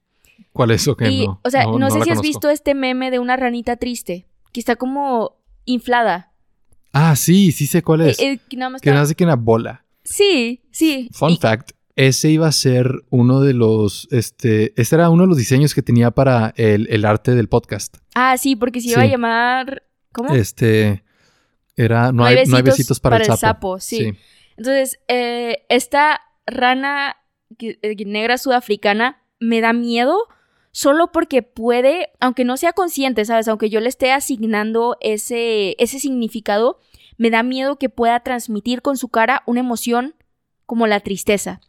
¿Cuál es o qué? y, no, o sea, no, sé si has conozco. visto este meme de una ranita triste, que está como inflada. Ah, sí, sí sé cuál es. Eh, eh, que nada más que está- que una bola. Sí, sí. Fun Y- fact, ese iba a ser uno de los, este, ese era uno de los diseños que tenía para el, el arte del podcast. Ah, sí, porque se iba Sí. a llamar... ¿Cómo? Este, era, no, hay, no hay besitos para, el sapo. sí. Entonces, eh, esta rana eh, negra sudafricana me da miedo solo porque puede, aunque no sea consciente, ¿sabes? Aunque yo le esté asignando ese, ese significado, me da miedo que pueda transmitir con su cara una emoción como la tristeza.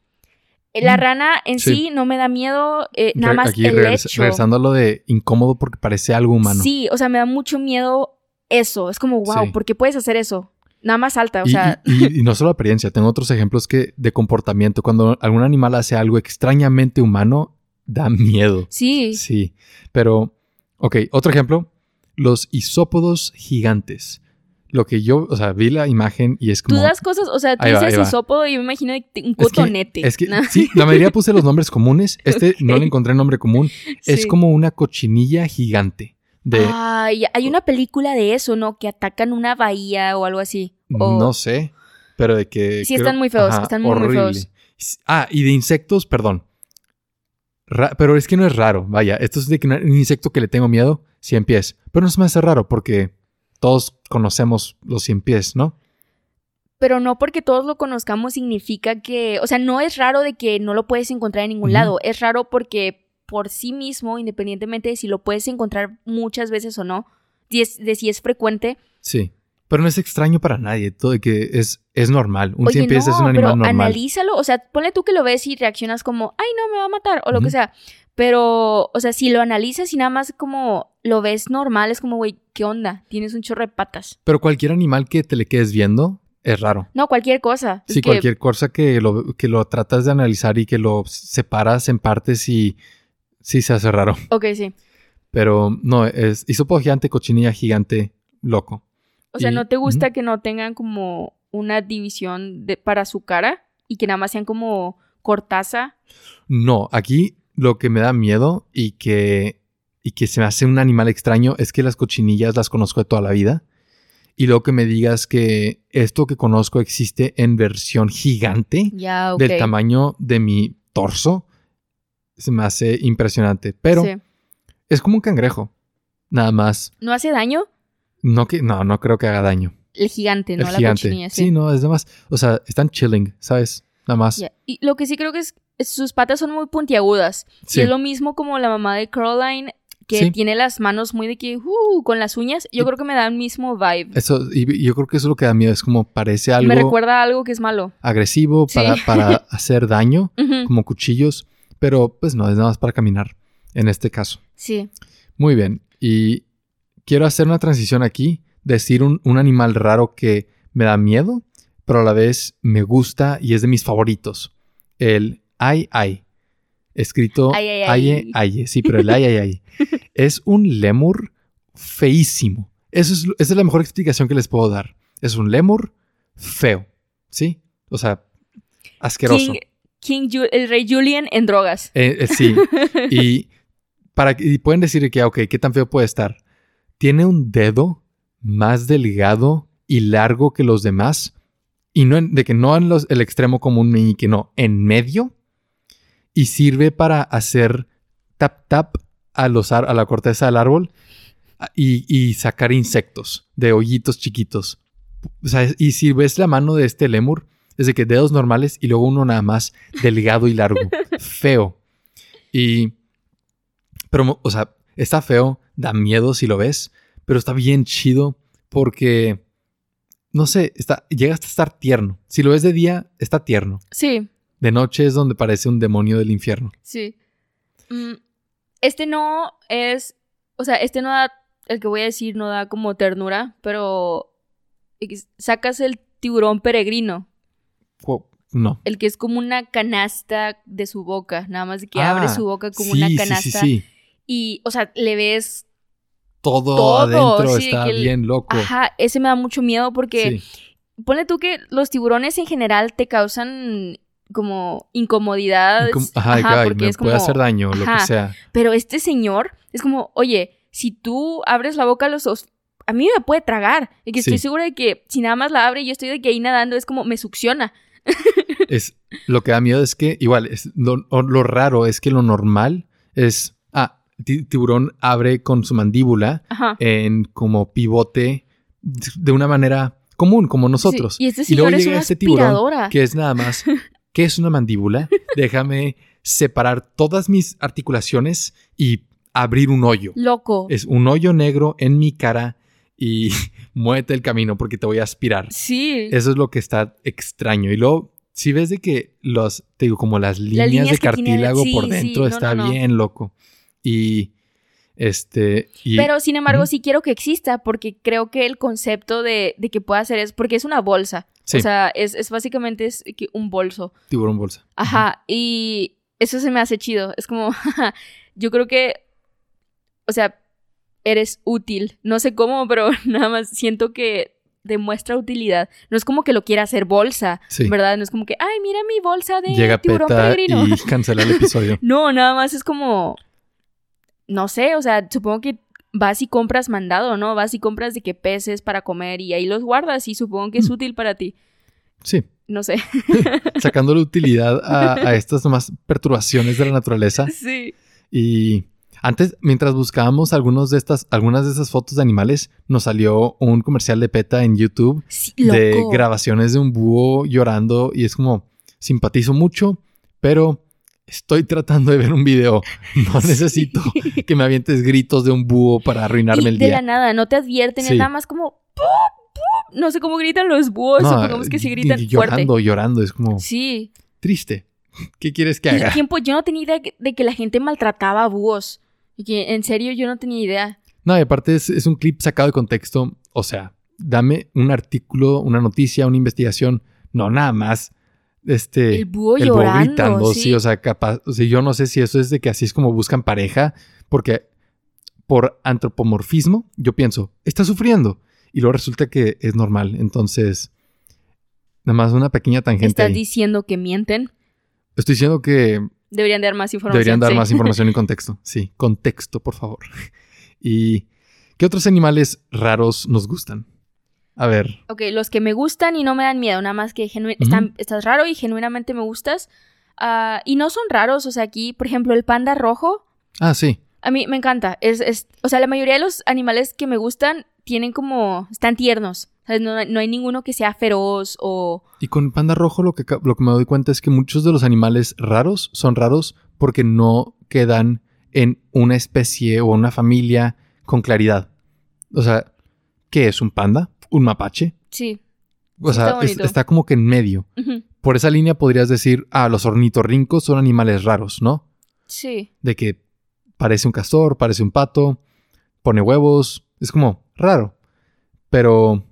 Eh, La Mm, rana en sí. sí. no me da miedo, eh, nada más Aquí el regresa- hecho. regresando a lo de incómodo porque parece algo humano. Sí, o sea, me da mucho miedo eso. Es como, wow, Sí. ¿por qué puedes hacer eso? Nada más alta, o Y, sea, y- y no solo apariencia, tengo otros ejemplos que de comportamiento. Cuando algún animal hace algo extrañamente humano, da miedo. sí. Sí, pero, ok, otro ejemplo, los isópodos gigantes. Lo que yo, o sea, vi la imagen y es Tú como... das cosas, o sea, tú dices isópodo y yo me imagino un Es que- cotonete. Es que, ¿no? sí, la mayoría puse los nombres comunes. Este no le encontré nombre común. Es como una cochinilla gigante. De, Ay, hay una película de eso, ¿no? Que atacan una bahía o algo así. O- no sé, pero de que... Sí, están muy feos, están muy, muy feos. Ah, y de insectos, perdón. Ra- pero es que no es raro, vaya. Esto es de que un insecto que le tengo miedo, cien pies. Pero no se me hace raro porque todos conocemos los cien pies, ¿no? Pero no porque todos lo conozcamos significa que, o sea, no es raro de que no lo puedes encontrar en ningún lado. Es raro porque por sí mismo, independientemente de si lo puedes encontrar muchas veces o no, de, es- si es frecuente, Sí. Pero no es extraño para nadie, todo de que es, es normal. Un cien pies no, es un pero animal normal. analízalo. O sea, ponle tú que lo ves y reaccionas como, ay, no, me va a matar, o lo que Ujú. sea. Pero, o sea, si lo analizas y nada más como lo ves normal, es como, güey, ¿qué onda? Tienes un chorro de patas. Pero cualquier animal que te le quedes viendo es raro. No, cualquier cosa. Es Sí, que- cualquier cosa que lo, que lo tratas de analizar y que lo separas en partes y sí se hace raro. Ok, sí. Pero no, es hisopo gigante, cochinilla gigante, loco. O sea, Y- ¿no te gusta que no tengan como una división de, para su cara y que nada más sean como cortaza? No, aquí lo que me da miedo y que, y que se me hace un animal extraño es que las cochinillas las conozco de toda la vida. Y luego que me digas que esto que conozco existe en versión gigante del tamaño de mi torso, se me hace impresionante. Pero Sí. es como un cangrejo. Nada más. ¿No hace daño? No, que, no, no creo que haga daño. El gigante, no el la gigante. cochinilla. sí. no, es nada más. O sea, están chilling, ¿sabes? Nada más. Y lo que sí creo que es, sus patas son muy puntiagudas. Sí. Y es lo mismo como la mamá de Caroline, que Sí. tiene las manos muy de que, uh, con las uñas. Yo Y- creo que me da el mismo vibe. Eso, y yo creo que eso es lo que da miedo. Es como parece algo Me recuerda a algo que es malo. agresivo Sí. para, para hacer daño, como cuchillos. Pero pues no, es nada más para caminar en este caso. Sí. Muy bien. Y quiero hacer una transición aquí. Decir un, un animal raro que me da miedo, pero a la vez me gusta y es de mis favoritos. El ay ay. Escrito Ay, ay, ay. aye aye. Sí, pero el ay ay ay. es un lemur feísimo. Eso es, esa es la mejor explicación que les puedo dar. Es un lemur feo. ¿Sí? O sea, asqueroso. King el rey Julian en drogas. Eh, eh, sí. y, para, y pueden decir que, ok, ¿qué tan feo puede estar? Tiene un dedo más delgado y largo que los demás. Y no en- de que no en los, el extremo común meñique, no, en medio. Y sirve para hacer tap tap a, los, a la corteza del árbol a- y, y sacar insectos de hoyitos chiquitos. O sea, y si ves la mano de este lemur, es de que dedos normales y luego uno nada más delgado y largo. feo. Y. Pero, o sea, está feo, da miedo si lo ves, pero está bien chido porque. No sé, está, llega hasta estar tierno. Si lo ves de día, está tierno. Sí, De noche es donde parece un demonio del infierno. sí. Mm, este no es. O sea, este no da. El que voy a decir no da como ternura, pero. Sacas el tiburón peregrino. No. El que es como una canasta de su boca. Nada más de que Ah, abre su boca como sí, una canasta. Sí, sí, Y, o sea, le ves. Todo, Todo, adentro está el- bien loco. Ajá, ese me da mucho miedo porque. Sí. Ponle tú que los tiburones en general te causan como incomodidad. Incom- Ajá, de que, ay, me puede hacer daño, lo que sea. Pero este señor es como, oye, si tú abres la boca a los dos, a mí me puede tragar. Y que estoy segura de que si nada más la abre y yo estoy de que ahí nadando, es como me succiona. Es, lo que da miedo es que, igual, es, lo, raro es que lo normal es. Ah, ti- tiburón abre con su mandíbula Ajá. en como pivote de una manera común, como nosotros. Sí, Y este Y luego señor es llega una este tiburón que es nada más. ¿Qué es una mandíbula? Déjame separar todas mis articulaciones y abrir un hoyo. Loco. Es un hoyo negro en mi cara y muévete el camino porque te voy a aspirar. Sí. Eso es lo que está extraño. Y luego, si ves de que los, te digo, como las líneas, líneas de tiene- cartílago sí, por sí, dentro no, está no, no. bien loco. Y este. Y, Pero sin embargo, sí quiero que exista porque creo que el concepto de, de que pueda hacer es porque es una bolsa. Sí. O sea, es, es básicamente es un bolso. tiburón bolsa. Ajá, y eso se me hace chido. Es como, yo creo que, o sea, eres útil. No sé cómo, pero nada más siento que demuestra utilidad. No es como que lo quiera hacer bolsa, Sí. ¿verdad? No es como que, ay, mira mi bolsa de Llega tiburón Peta peregrino. y cancela el episodio. No, nada más es como, no sé, o sea, supongo que vas y compras mandado, ¿no? Vas y compras de que peces para comer y ahí los guardas y supongo que es Mm. útil para ti. Sí. No sé. Sacándole utilidad a, a estas nomás perturbaciones de la naturaleza. sí. Y antes, mientras buscábamos algunos de estas, algunas de esas fotos de animales, nos salió un comercial de PETA en YouTube Sí, de grabaciones de un búho llorando y es como, simpatizo mucho, pero estoy tratando de ver un video. No necesito que me avientes gritos de un búho para arruinarme Y el de día. la nada, no te advierten, Sí. es nada más como... No sé cómo gritan los búhos, No, supongamos que y- gritan fuerte. llorando, llorando. Es como Sí. triste. ¿Qué quieres que haga? tiempo, yo no tenía idea de que la gente maltrataba a búhos. Y que en serio yo no tenía idea. No, y aparte es, es un clip sacado de contexto. O sea, dame un artículo, una noticia, una investigación. No, nada más. Este. El búho el búho gritando, sí. sí. o sea, capaz. O sea, yo no sé si eso es de que así es como buscan pareja. Porque por antropomorfismo, yo pienso, está sufriendo. Y luego resulta que es normal. Entonces, nada más una pequeña tangente. Estás ahí. diciendo que mienten. Estoy diciendo que Deberían dar más información. Deberían dar sí. más información y contexto. Sí, contexto, por favor. ¿Y qué otros animales raros nos gustan? A ver, Ok, los que me gustan y no me dan miedo, nada más que genu- están, estás raro y genuinamente me gustas. Ah, y no son raros, o sea, aquí, por ejemplo, el panda rojo, ah, sí, a mí me encanta. Es, es, o sea, la mayoría de los animales que me gustan tienen como, están tiernos. No, no hay ninguno que sea feroz o... y con panda rojo lo que, lo que me doy cuenta es que muchos de los animales raros son raros porque no quedan en una especie o una familia con claridad. O sea, ¿qué es un panda? ¿Un mapache? Sí. O Sí, sea, está es- bonito. está como que en medio. Por esa línea podrías decir, ah, los ornitorrincos son animales raros, ¿no? Sí. de que parece un castor, parece un pato, pone huevos, es como raro. Pero,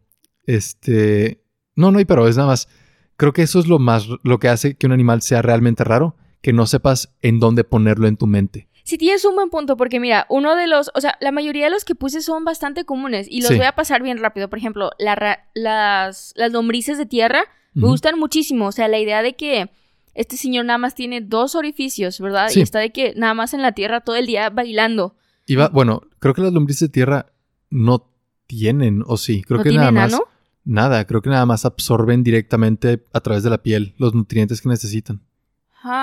este, no, no hay pero, es nada más, creo que eso es lo más, lo que hace que un animal sea realmente raro, que no sepas en dónde ponerlo en tu mente. Sí, tienes un buen punto, porque mira, uno de los, o sea, la mayoría de los que puse son bastante comunes y los Sí. voy a pasar bien rápido. Por ejemplo, la las, las lombrices de tierra me gustan muchísimo. O sea, la idea de que este señor nada más tiene dos orificios, ¿verdad? Sí. Y está de que nada más en la tierra todo el día bailando. Y va- bueno, creo que las lombrices de tierra no tienen, o sí, creo ¿No que tiene nada más, nano? nada, creo que nada más absorben directamente a través de la piel los nutrientes que necesitan.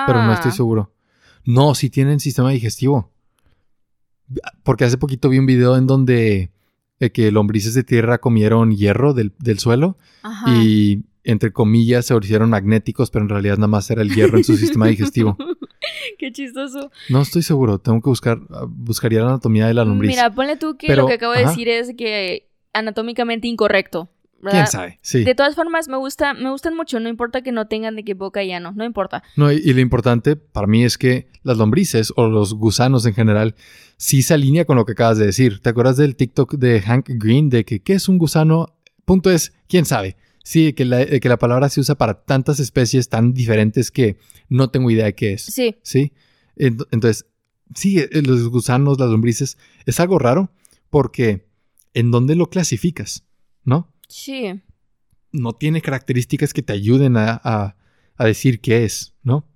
pero no estoy Ah. seguro. No, sí tienen sistema digestivo. Porque hace poquito vi un video en donde eh, que lombrices de tierra comieron hierro del, del suelo Ajá. y entre comillas se hicieron magnéticos, pero en realidad nada más era el hierro en su sistema digestivo. Qué chistoso. No estoy seguro, tengo que buscar, ah, buscaría la anatomía de la lombriz. Mira, ponle tú que Pero, lo que acabo de decir es que anatómicamente incorrecto. ¿verdad? ¿Quién sabe? Sí. De todas formas, me gusta, me gustan mucho, no importa que no tengan de qué boca ya no, no importa. No, y, y lo importante para mí es que las lombrices o los gusanos en general sí se alinea con lo que acabas de decir. ¿Te acuerdas del TikTok de Hank Green de que qué es un gusano? Punto es, ¿quién sabe? Sí, que la, que la palabra se usa para tantas especies tan diferentes que no tengo idea de qué es. Sí, ¿Sí? Ent- Entonces, sí, eh, los gusanos, las lombrices, es algo raro porque ¿en dónde lo clasificas? ¿No? sí. no tiene características que te ayuden a, a- a decir qué es, ¿no?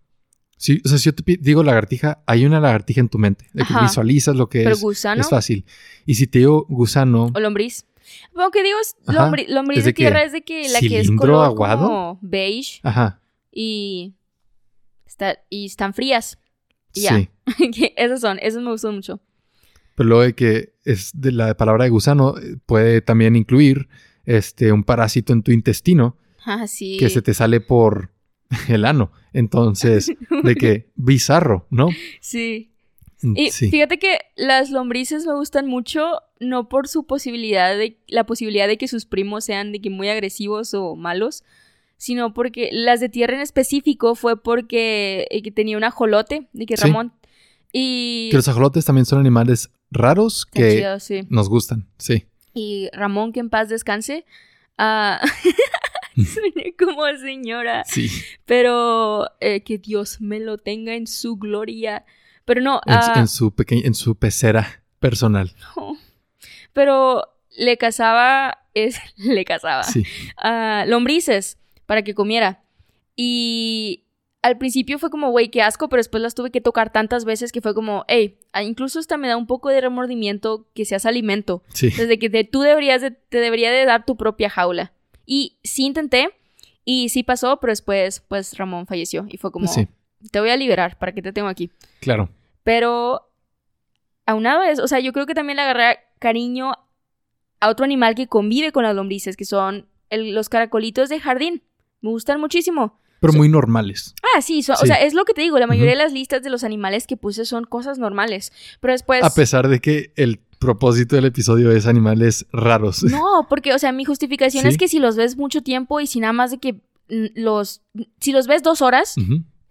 Sí, o sea, si yo te digo lagartija, hay una lagartija en tu mente. De que visualizas lo que Pero es. gusano Es fácil. Y si te digo gusano, o lombriz. Aunque digo, lombriz ¿Es de tierra es de que la que es ¿Cilindro color aguado? como beige ajá, y, está, y están frías. Y ya. sí. Esas son, esas me gustan mucho. Pero luego de que es de la palabra de gusano eh, puede también incluir este un parásito en tu intestino Ah, sí. que se te sale por el ano. Entonces, de que bizarro, ¿no? Sí. Y Sí. fíjate que las lombrices me gustan mucho, no por su posibilidad de, la posibilidad de que sus primos sean de que muy agresivos o malos, sino porque las de tierra en específico fue porque eh, que tenía un ajolote, de que Sí. Ramón. Y, Que los ajolotes también son animales raros que chido, sí. nos gustan, sí. Y Ramón, que en paz descanse. Sueñé como señora. Sí. Pero eh, que Dios me lo tenga en su gloria. Pero no, En, ah, en su pequeña, en su pecera personal. no. Pero le cazaba, es, le cazaba Sí. ah, lombrices para que comiera. Y al principio fue como, güey, qué asco, pero después las tuve que tocar tantas veces que fue como, hey, incluso hasta me da un poco de remordimiento que seas alimento. Sí. Desde que te- tú deberías de- te debería de dar tu propia jaula. Y sí intenté y sí pasó, pero después pues Ramón falleció y fue como, Sí, te voy a liberar, ¿para qué te tengo aquí? claro. Pero a eso, o sea, yo creo que también le agarré cariño a otro animal que convive con las lombrices, que son el- los caracolitos de jardín. Me gustan muchísimo. Pero muy normales. Ah, sí, so- o sea, es lo que te digo, la mayoría de las listas de los animales que puse son cosas normales. Pero después... A pesar de que el propósito del episodio es animales raros. No, porque, o sea, mi justificación Sí. es que si los ves mucho tiempo y si nada más de que mm, los. Si los ves dos horas.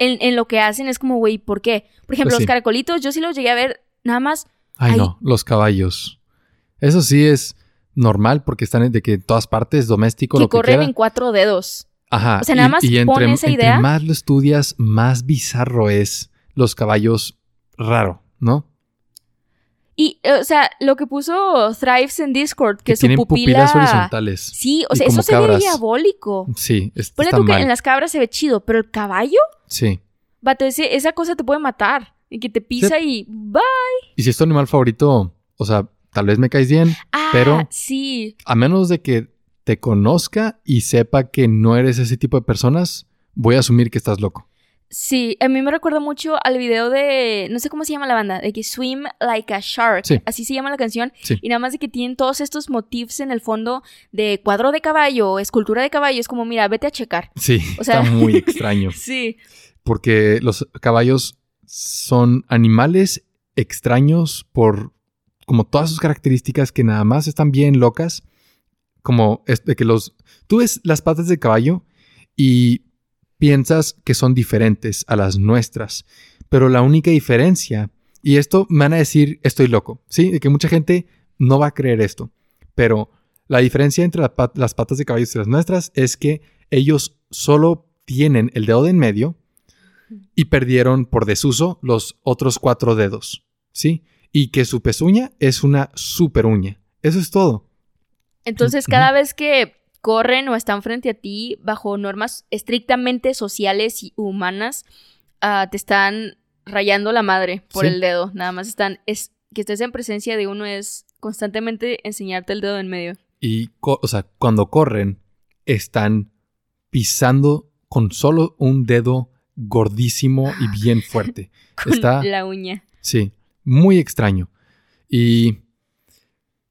En, en lo que hacen es como, güey, ¿por qué? Por ejemplo, Pues sí. los caracolitos, yo sí los llegué a ver nada más. Ay, no, los caballos. Eso sí es normal porque están de que en todas partes, doméstico, que lo que corren en cuatro dedos. Ajá. o sea, nada más entre, pon esa entre idea. más lo estudias, más bizarro es los caballos raro, ¿no? Y, eh, o sea, lo que puso Thrives en Discord, que, Que su tienen pupila. pupilas horizontales. Sí, o y sea, eso se ve diabólico. Sí, es- Ponle está tú que mal. en las cabras se ve chido, pero el caballo, Sí. vato, ese- esa cosa te puede matar. Y que te pisa y. ¡Bye! Y si es tu animal favorito, o sea, tal vez me caes bien, Ah, Pero- sí. a menos de que te conozca y sepa que no eres ese tipo de personas, voy a asumir que estás loco. Sí, a mí me recuerda mucho al video de, no sé cómo se llama la banda, de que Swim Like a Shark, Sí. así se llama la canción, Sí. y nada más de que tienen todos estos motifs en el fondo de cuadro de caballo, escultura de caballo, es como, mira, vete a checar. Sí, O sea- está muy extraño. Sí, Porque los caballos son animales extraños por como todas sus características que nada más están bien locas. Como que los. Tú ves las patas de caballo y piensas que son diferentes a las nuestras. Pero la única diferencia, y esto me van a decir, estoy loco, ¿sí? De que mucha gente no va a creer esto. Pero la diferencia entre las patas de caballo y las nuestras es que ellos solo tienen el dedo de en medio y perdieron por desuso los otros cuatro dedos, ¿sí? Y que su pezuña es una super uña. Eso es todo. entonces cada vez que corren o están frente a ti bajo normas estrictamente sociales y humanas, ah, te están rayando la madre por Sí. el dedo, nada más están, es que estés en presencia de uno es constantemente enseñarte el dedo en medio. Y, o sea, cuando corren, están pisando con solo un dedo gordísimo y bien fuerte. Con Está- la uña. Sí, muy extraño. Y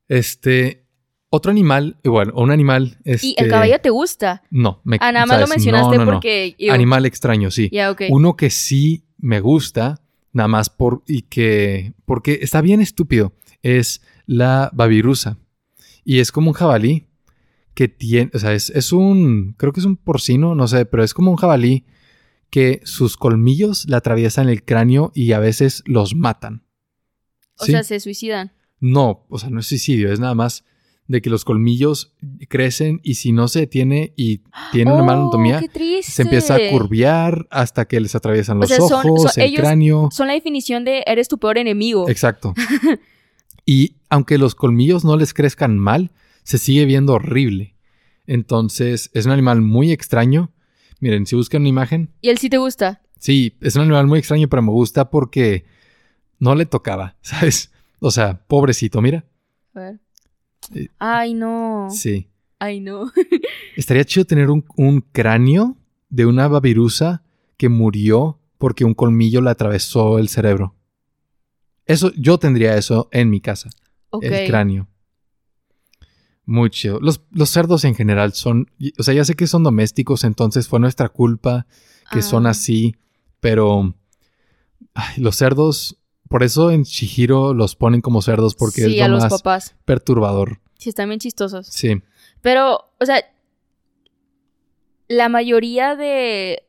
este otro animal, igual, un animal, este, Y el caballo te gusta. no, me, Ah, nada más lo mencionaste No, no, no. porque. animal extraño, sí. Uno que sí me gusta, nada más por y que porque está bien estúpido, es la babirusa. Y es como un jabalí que tiene, o sea, es, es un, creo que es un porcino, no sé, pero es como un jabalí que sus colmillos le atraviesan el cráneo y a veces los matan. O ¿Sí? sea, se suicidan. No, o sea, no es suicidio, es nada más de que los colmillos crecen y si no se detiene y tiene una mala Oh, anatomía, se empieza a curviar hasta que les atraviesan los sea, ojos, son- el cráneo. Son la definición de eres tu peor enemigo. Exacto. y aunque los colmillos no les crezcan mal, se sigue viendo horrible. Entonces, es un animal muy extraño. Miren, si buscan una imagen, Y él sí te gusta. sí, es un animal muy extraño, pero me gusta porque no le tocaba, ¿sabes? O sea, pobrecito, mira. A ver. Eh, Ay, no. Sí. Ay, no. Estaría chido tener un, un cráneo de una babirusa que murió porque un colmillo le atravesó el cerebro. Eso, yo tendría eso en mi casa, Ok. el cráneo. Muy chido. Los, los cerdos en general son, o sea, ya sé que son domésticos, entonces fue nuestra culpa que son Ah. así, pero ay, los cerdos, por eso en Shihiro los ponen como cerdos porque sí, es a lo los más papás. perturbador. Sí, están bien chistosos. Sí. Pero, o sea, la mayoría de.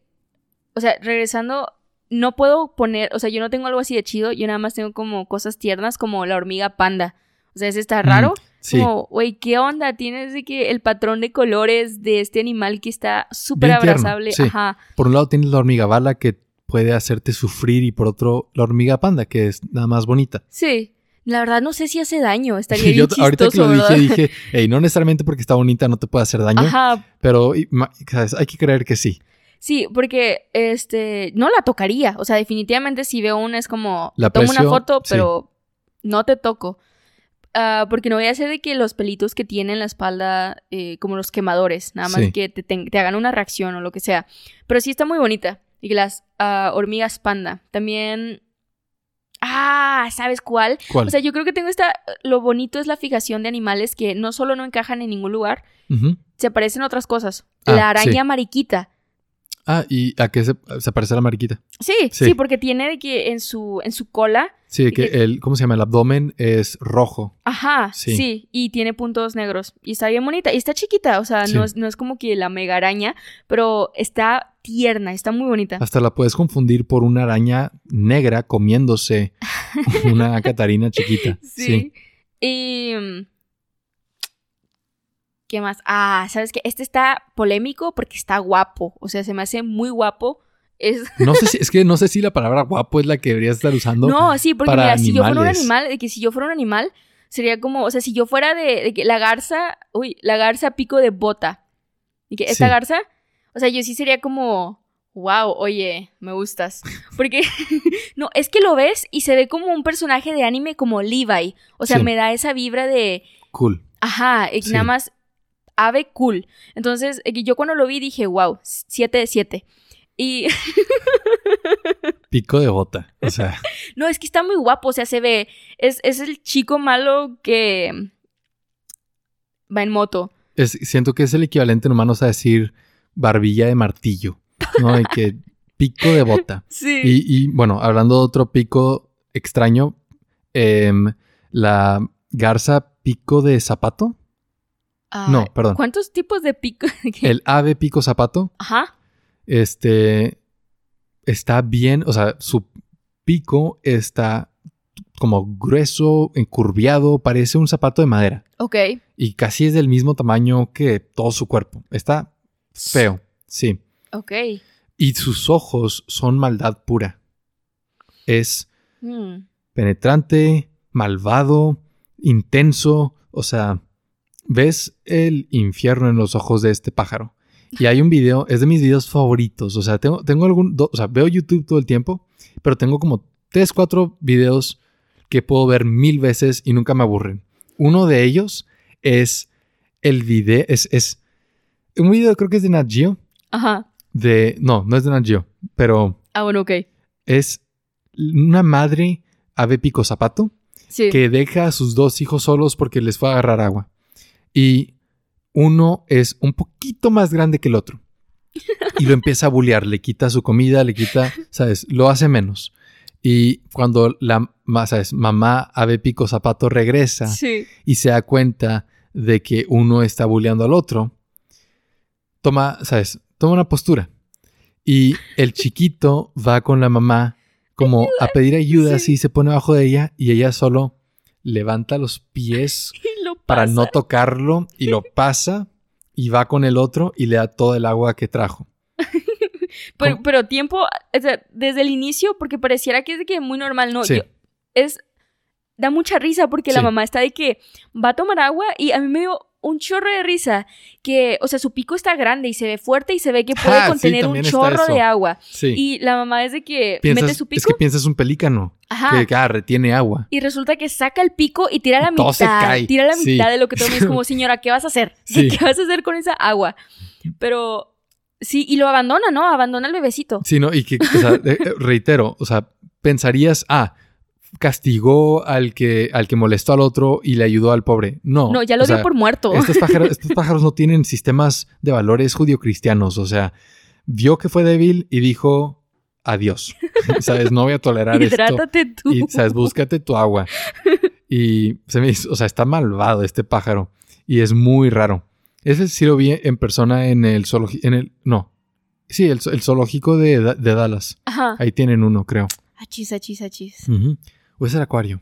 O sea, regresando, no puedo poner. O sea, yo no tengo algo así de chido. Yo nada más tengo como cosas tiernas como la hormiga panda. O sea, ese está raro. Mm, sí. Como, güey, ¿qué onda? Tienes de que el patrón de colores de este animal que está súper abrazable. sí. Ajá. Por un lado tienes la hormiga bala que puede hacerte sufrir y por otro la hormiga panda que es nada más bonita. Sí. La verdad no sé si hace daño. Estaría bien yo ahorita que lo dije ¿verdad? dije, hey, no necesariamente porque está bonita no te puede hacer daño, Ajá. pero ¿sabes? hay que creer que sí. Sí, porque este no la tocaría. O sea, definitivamente si veo una es como La tomo una foto, sí. pero no te toco. Ah, porque no voy a hacer de que los pelitos que tiene en la espalda, eh, como los quemadores, nada más Sí. que te, te- te hagan una reacción o lo que sea. Pero sí está muy bonita. Y que las ah, hormigas panda. También. Ah, ¿sabes cuál? ¿Cuál? O sea, yo creo que tengo esta. Lo bonito es la fijación de animales que no solo no encajan en ningún lugar, se parecen a otras cosas. Ah, la araña sí. mariquita. Ah, ¿y a qué se, se parece la mariquita? Sí, Sí. sí, porque tiene de que en su, en su cola, Sí, ¿Y que el, ¿cómo se llama? El abdomen es rojo. ajá, Sí. sí. y tiene puntos negros. Y está bien bonita. Y está chiquita, o sea, Sí. no, es, no es como que la mega araña, pero está tierna, está muy bonita. Hasta la puedes confundir por una araña negra comiéndose una Catarina chiquita. Sí. Y. ¿Qué más? Ah, ¿sabes qué? Este está polémico porque está guapo. O sea, se me hace muy guapo. Es. No sé si, es que no sé si la palabra guapo es la que deberías estar usando. No, sí, porque para mira, si yo fuera un animal, de que si yo fuera un animal, sería como, o sea, si yo fuera de, de que la garza, uy, la garza pico de bota. Y que esta Sí. garza, o sea, yo sí sería como, wow, oye, me gustas. Porque, no, es que lo ves y se ve como un personaje de anime como Levi. O sea, Sí. me da esa vibra de, Cool. ajá, y Sí. nada más ave cool. Entonces, eh, yo cuando lo vi dije, wow, 7 de 7. Y Pico de bota. O sea, No, es que está muy guapo, o sea, se ve. Es, es el chico malo que va en moto. es- siento que es el equivalente en humanos a decir barbilla de martillo. ¿No? Y que pico de bota. Sí. Y, y, bueno, hablando de otro pico extraño, em, la garza pico de zapato. No, perdón. ¿Cuántos tipos de pico? El ave pico zapato. Ajá. Este está bien, o sea, su pico está como grueso, encurviado, parece un zapato de madera. Ok. Y casi es del mismo tamaño que todo su cuerpo. Está feo, sí. Ok. Y sus ojos son maldad pura. Es Mm. penetrante, malvado, intenso. O sea, ves el infierno en los ojos de este pájaro. Y hay un video, es de mis videos favoritos. O sea, tengo, tengo algún, do- o sea, veo YouTube todo el tiempo, pero tengo como tres, cuatro videos que puedo ver mil veces y nunca me aburren. Uno de ellos es el video, es, es un video creo que es de Nat Geo, Ajá. de, no, no es de Nat Geo, pero Ah, bueno, ok. es una madre ave pico zapato Sí. que deja a sus dos hijos solos porque les fue a agarrar agua. Y uno es un poquito más grande que el otro. Y lo empieza a bullear, le quita su comida, le quita, ¿sabes? Lo hace menos. Y cuando la ¿sabes? mamá ave pico zapato regresa Sí. y se da cuenta de que uno está bulleando al otro, toma, ¿sabes? Toma una postura. Y el chiquito va con la mamá como a pedir ayuda, Sí. así se pone abajo de ella y ella solo levanta los pies para no tocarlo y lo pasa y va con el otro y le da todo el agua que trajo. Pero, tiempo, o sea, desde el inicio, porque pareciera que es de que muy normal, ¿no? Sí. Yo- es. Da mucha risa porque la mamá está de que va a tomar agua y a mí me dio un chorro de risa. Que, o sea, su pico está grande y se ve fuerte y se ve que puede Ah, sí, contener un chorro de agua. Sí. Y la mamá es de que Piensas- mete su es pico. que piensas un pelícano Ajá. que ah, retiene agua. Y resulta que saca el pico y tira la todo se mitad. cae. Tira la Sí. mitad de lo que todo es como, señora, ¿qué vas a hacer? Sí. ¿Qué vas a hacer con esa agua? Pero sí, y lo abandona, ¿no? Abandona al bebecito. Sí, ¿no? Y que, o sea, eh, reitero, o sea, pensarías, ah, castigó al que, al que molestó al otro y le ayudó al pobre. No. No, ya lo dio sea, por muerto. Estos pájaros, estos pájaros no tienen sistemas de valores judio-cristianos. O sea, vio que fue débil y dijo adiós. ¿Sabes? No voy a tolerar esto. Hidrátate tú. Y, ¿sabes? Búscate tu agua. Y se me hizo, o sea, está malvado este pájaro. Y es muy raro. Ese sí lo vi en persona en el zoológico, en el, no. Sí, el, el zoológico de, de Dallas. Ajá. Ahí tienen uno, creo. Achis, achis, achis. Ujú. O es el acuario.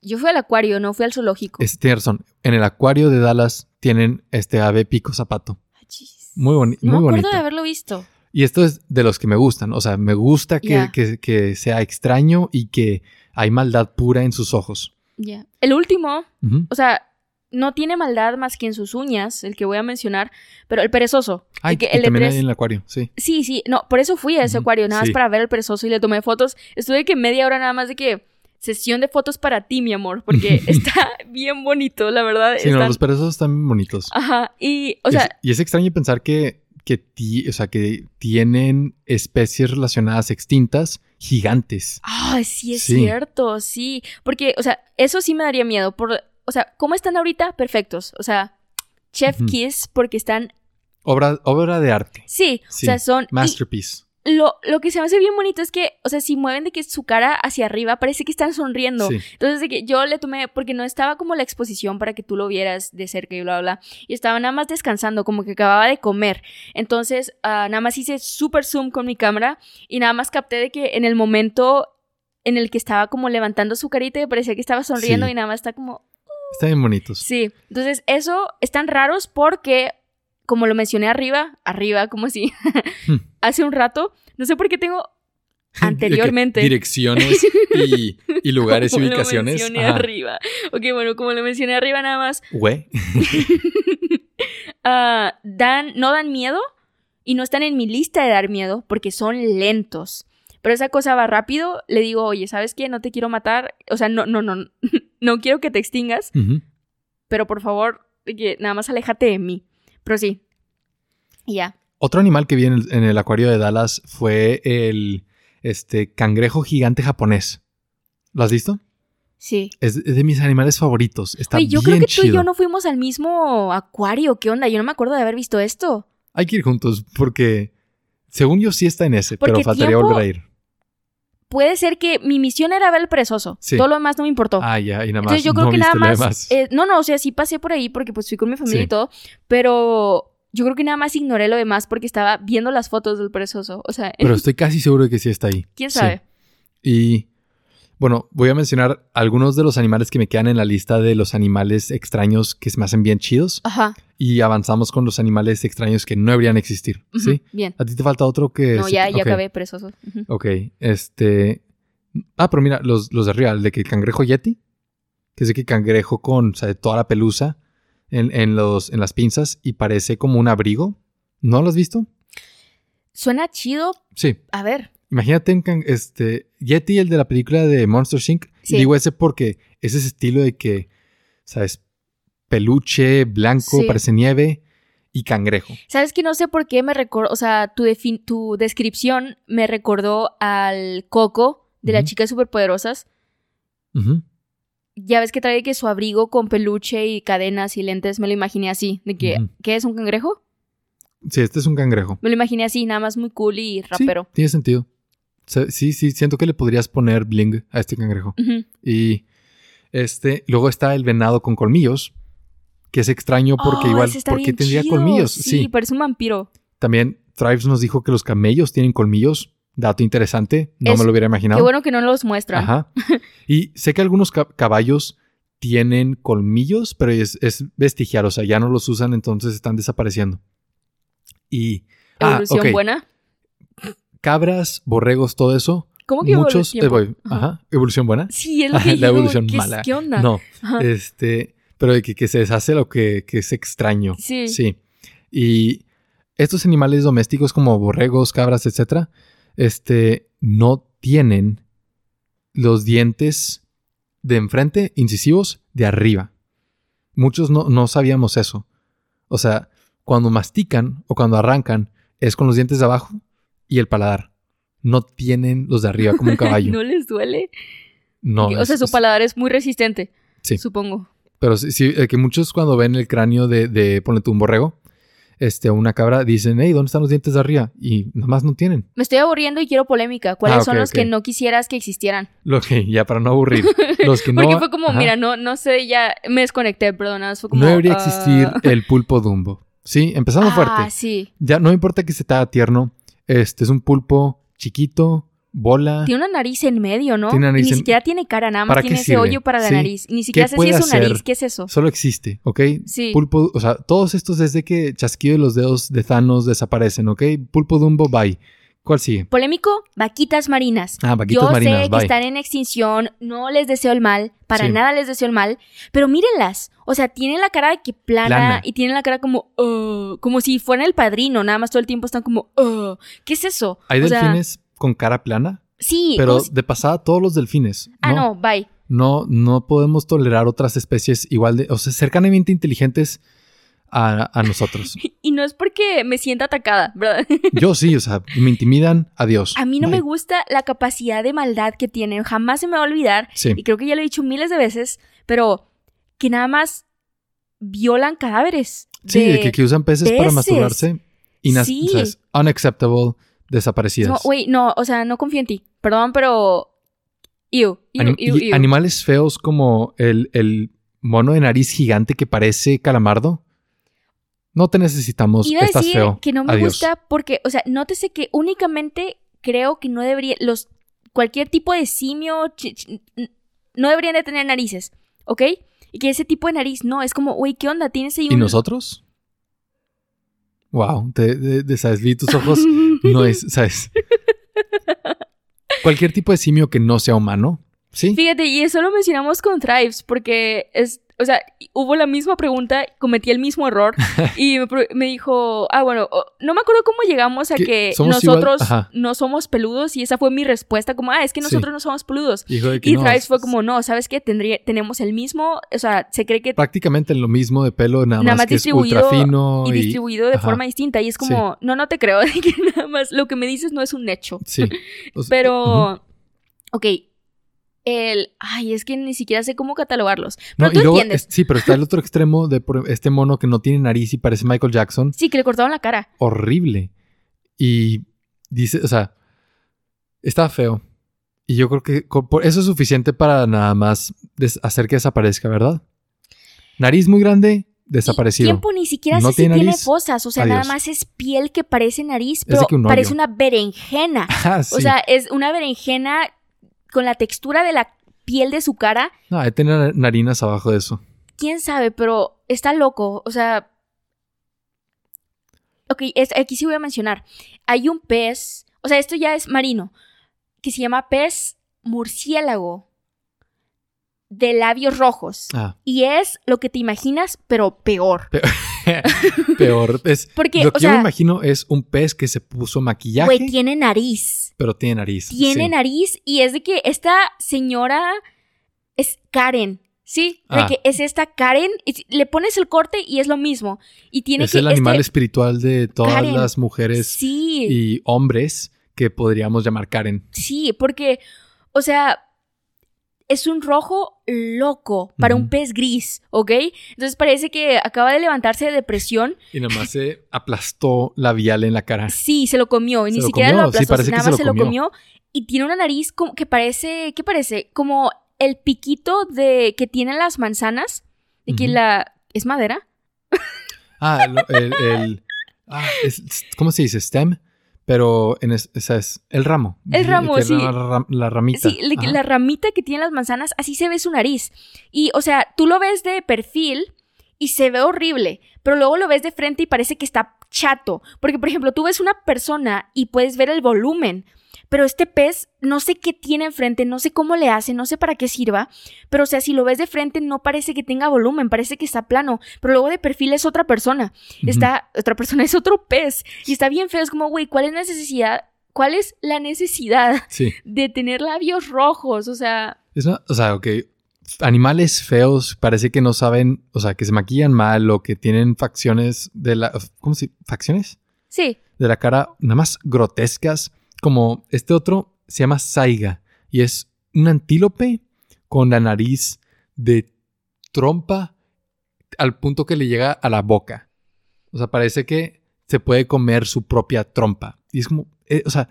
Yo fui al acuario, no fui al zoológico. Es, razón. En el acuario de Dallas tienen este ave pico zapato. Achis. Muy, boni- No muy me acuerdo bonito. de haberlo visto. Y esto es de los que me gustan. O sea, me gusta que, que- que sea extraño y que hay maldad pura en sus ojos. Ya. El último, o sea, no tiene maldad más que en sus uñas, el que voy a mencionar, pero el perezoso. Ay, el que, el también hay en el acuario, sí. Sí, sí, no, por eso fui a ese acuario, nada sí. más para ver el perezoso y le tomé fotos. Estuve que media hora nada más de que sesión de fotos para ti, mi amor, porque está bien bonito, la verdad. Sí, no, los perezosos están bien bonitos. Ajá, y, o Y es- sea, y es extraño pensar que, que, ti- o sea, que tienen especies relacionadas extintas gigantes. ay, sí es Sí. cierto, sí, porque, o sea, eso sí me daría miedo, por, o sea, ¿cómo están ahorita? Perfectos, o sea, Chef. Kiss, porque están Obra, obra de arte. Sí, Sí, o sea, son... y Masterpiece. Lo, lo que se me hace bien bonito es que, o sea, si mueven de que su cara hacia arriba, parece que están sonriendo. Sí. Entonces, de que yo le tomé, porque no estaba como la exposición para que tú lo vieras de cerca y bla, bla. Y estaba nada más descansando, como que acababa de comer. Entonces, ah, nada más hice súper zoom con mi cámara y nada más capté de que en el momento en el que estaba como levantando su carita y parecía que estaba sonriendo Sí. y nada más está como, Están bien bonitos. sí. Entonces, eso están raros porque, como lo mencioné arriba, arriba, como si Hmm. hace un rato, no sé por qué tengo anteriormente. Direcciones y, y lugares y Como lo ubicaciones. mencioné Ajá. arriba. Ok, bueno, como lo mencioné arriba nada más, Güey. ah, dan, no dan miedo y no están en mi lista de dar miedo porque son lentos. Pero esa cosa va rápido, le digo, oye, ¿sabes qué? No te quiero matar. O sea, no, no, no, no quiero que te extingas, pero por favor, nada más aléjate de mí. Pero sí. Y ya. Otro animal que vi en el, en el acuario de Dallas fue el este, cangrejo gigante japonés. ¿Lo has visto? Sí. Es, es de mis animales favoritos. Está Oye, yo bien creo que tú y yo no fuimos al mismo acuario. ¿Qué onda? Yo no me acuerdo de haber visto esto. Hay que ir juntos porque, según yo, sí está en ese, pero faltaría tiempo- volver a ir. Puede ser que mi misión era ver el perezoso. Sí. Todo lo demás no me importó. Ah, ya, y nada más. Entonces yo creo no que nada más. eh, no, no, o sea, sí pasé por ahí porque pues fui con mi familia Sí. y todo. Pero yo creo que nada más ignoré lo demás porque estaba viendo las fotos del perezoso. O sea, Pero estoy casi seguro de que sí está ahí. quién Sí. sabe. Y bueno, voy a mencionar algunos de los animales que me quedan en la lista de los animales extraños que se me hacen bien chidos. Ajá. Y avanzamos con los animales extraños que no deberían existir. ¿Sí? Bien. ¿A ti te falta otro que.? No, se- ya, ya ok, acabé perezoso. Ujú. Ok, este. Ah, pero mira, los, los de arriba, el de que el cangrejo yeti, que es de que cangrejo con o sea, toda la pelusa en, en los, en las pinzas y parece como un abrigo. ¿No lo has visto? Suena chido. Sí. A ver. Imagínate can- este Yeti, el de la película de Monster Inc. Sí. Digo ese porque es ese estilo de que, ¿sabes? Peluche, blanco, Sí. parece nieve y cangrejo. ¿Sabes que no sé por qué me recordó? O sea, tu, tu descripción me recordó al Coco de las chicas superpoderosas. Ya ves que trae que su abrigo con peluche y cadenas y lentes, me lo imaginé así. De que. ¿qué es un cangrejo? Sí, este es un cangrejo. Me lo imaginé así, nada más muy cool y rapero. Sí, tiene sentido. Sí, sí, siento que le podrías poner bling a este cangrejo. Y este, luego está el venado con colmillos, que es extraño porque Oh, igual, ese está ¿por qué bien tendría chido. colmillos? Sí, Sí. parece un vampiro. También Thrives nos dijo que los camellos tienen colmillos. Dato interesante, no Es- me lo hubiera imaginado. Qué bueno que no los muestran. Ajá. Y sé que algunos ca- caballos tienen colmillos, pero es, es vestigial, o sea, ya no los usan, entonces están desapareciendo. Y ah, Evolución buena. Cabras, borregos, todo eso. ¿Cómo que muchos, eh, voy, Ajá. ajá, evolución buena. Sí, es lo que La evolución ¿qué, mala. ¿Qué onda? No, Ajá. este, pero que se deshace lo que, que es extraño. Sí. Sí. Y estos animales domésticos como borregos, cabras, etcétera, este, no tienen los dientes de enfrente, incisivos, de arriba. Muchos no, no sabíamos eso. O sea, cuando mastican o cuando arrancan, es con los dientes de abajo y el paladar. No tienen los de arriba como un caballo. ¿No les duele? no, o sea, es- su paladar es muy resistente. Sí. Supongo. Pero sí, sí, eh, que muchos cuando ven el cráneo de, de ponle tú un borrego, este, una cabra, dicen, hey, ¿dónde están los dientes de arriba? Y nada más no tienen. Me estoy aburriendo y quiero polémica. ¿Cuáles Ah, son los que no quisieras que existieran? Lo que, ya para no aburrir. Los que no. Porque fue como, ajá, mira, no, no sé, ya me desconecté, perdona. Fue como, no debería ah, existir el pulpo Dumbo. Sí, empezando Ah, fuerte. sí. Ya no importa que se te haga tierno. Este es un pulpo chiquito, bola. Tiene una nariz en medio, ¿no? Tiene una nariz y ni en- siquiera tiene cara, nada más ¿Para qué tiene ese sirve? hoyo para la Sí. nariz. Y ni siquiera sé si es su nariz. ¿Qué es eso? Solo existe, ¿ok? Sí. Pulpo, o sea, todos estos desde que chasquido de los dedos de Thanos desaparecen, ¿ok? Pulpo Dumbo, bye. ¿Cuál sigue? Polémico, vaquitas marinas. Ah, vaquitas Yo marinas, sé que bye. están en extinción, no les deseo el mal, para Sí. nada les deseo el mal, pero mírenlas. O sea, tienen la cara de que plana, Plana. y tienen la cara como, "Ugh", como si fueran el padrino, nada más todo el tiempo están como, "Ugh". ¿qué es eso? Hay O sea, delfines con cara plana, sí, pero de pasada todos los delfines. Ah, no, bye. No, no podemos tolerar otras especies igual de, o sea, cercanamente inteligentes a, a nosotros. Y no es porque me sienta atacada, ¿verdad? Yo sí, o sea, me intimidan, adiós. A mí no Bye. me gusta la capacidad de maldad que tienen, jamás se me va a olvidar, Sí, y creo que ya lo he dicho miles de veces, pero que nada más violan cadáveres. Sí, de, que, que, usan peces, para masturbarse. Inas Sí. o sea, es unacceptable, desaparecidas. No, güey, no, o sea, no confío en ti. Perdón, pero. Ew, ew, Anim- ew, y ew. animales feos como el, el mono de nariz gigante que parece calamardo. No te necesitamos, Iba a estás decir feo. que no me Adiós. gusta porque, o sea, nótese que únicamente creo que no debería. Los. Cualquier tipo de simio. ch- ch- n- no deberían de tener narices, ¿ok? Y que ese tipo de nariz no, es como, güey, ¿qué onda? Tienes ahí ¿Y un. nosotros? Wow, te, de, de- sabes, vi tus ojos. No es, ¿sabes? Cualquier tipo de simio que no sea humano, ¿sí? Fíjate, y eso lo mencionamos con Tribes, porque es, o sea, hubo la misma pregunta, cometí el mismo error, y me, dijo, ah, bueno, no me acuerdo cómo llegamos a Que nosotros no somos peludos, y esa fue mi respuesta, como, ah, es que Sí. nosotros no somos peludos. Que Y no, fue es- como, no, ¿sabes qué? Tendría, tenemos el mismo, o sea, se cree que prácticamente lo mismo de pelo, nada, Nada más, que es distribuido ultra fino y y, distribuido de ajá. forma distinta, y es como, no, no te creo, que nada más lo que me dices no es un hecho. sí. O sea, Pero, ujú. ok, el, ay, es que ni siquiera sé cómo catalogarlos. No, y luego, entiendes. es- sí, pero está el otro extremo de por- este mono que no tiene nariz y parece Michael Jackson. Sí, que le cortaron la cara. Horrible. Y dice, o sea, está feo. Y yo creo que por- eso es suficiente para nada más hacer que desaparezca, ¿verdad? Nariz muy grande, desaparecido. Tiempo ni siquiera No sé si tiene tiene nariz, fosas. O sea, adiós. nada más es piel que parece nariz, pero un parece una berenjena. Ah, sí. O sea, es una berenjena con la textura de la piel de su cara. no, que tener narinas abajo de eso. Quién sabe, pero está loco. O sea. Ok, es- aquí sí voy a mencionar. Hay un pez. O sea, esto ya es marino. Que se llama pez murciélago. De labios rojos. Ah, Y es lo que te imaginas, pero peor. peor. Es, Porque, lo o que yo me imagino es un pez que se puso maquillaje, güey, tiene nariz. pero tiene nariz. Tiene sí. nariz y es de que esta señora es Karen. Sí, de Ah. que es esta Karen, le pones el corte y es lo mismo. Y tiene Es que el animal este- espiritual de todas Karen. las mujeres Sí, y hombres que podríamos llamar Karen. sí, porque, o sea, es un rojo loco para un pez gris, ¿ok? Entonces parece que acaba de levantarse de depresión. Y nada más se aplastó labial en la cara. Sí, se lo comió, y ni lo siquiera comió, lo sí, aplastó, que nada se más lo se lo comió. comió. Y tiene una nariz como que parece, ¿qué parece? Como el piquito de que tienen las manzanas, de que la es madera. Ah, el, el- ah, es- ¿cómo se dice? Stem. Pero en es, esa es el ramo. El ramo, sí. La, ra- la ramita. Sí, Ajá. la ramita que tienen las manzanas, así se ve su nariz. Y, o sea, tú lo ves de perfil y se ve horrible, pero luego lo ves de frente y parece que está chato. Porque, por ejemplo, tú ves una persona y puedes ver el volumen, pero este pez, no sé qué tiene enfrente, no sé cómo le hace, no sé para qué sirva, pero, o sea, si lo ves de frente no parece que tenga volumen, parece que está plano, pero luego de perfil es otra persona. Está, otra persona es otro pez y está bien feo, es como, güey, ¿cuál es la necesidad? ¿Cuál es la necesidad Sí. de tener labios rojos, o sea, Es una- o sea, ok. Animales feos parece que no saben, o sea, que se maquillan mal o que tienen facciones de la. ¿Cómo se ¿Facciones? sí, De la cara nada más grotescas. Como este otro se llama Saiga y es un antílope con la nariz de trompa al punto que le llega a la boca. O sea, parece que se puede comer su propia trompa. Y es como, eh, o sea,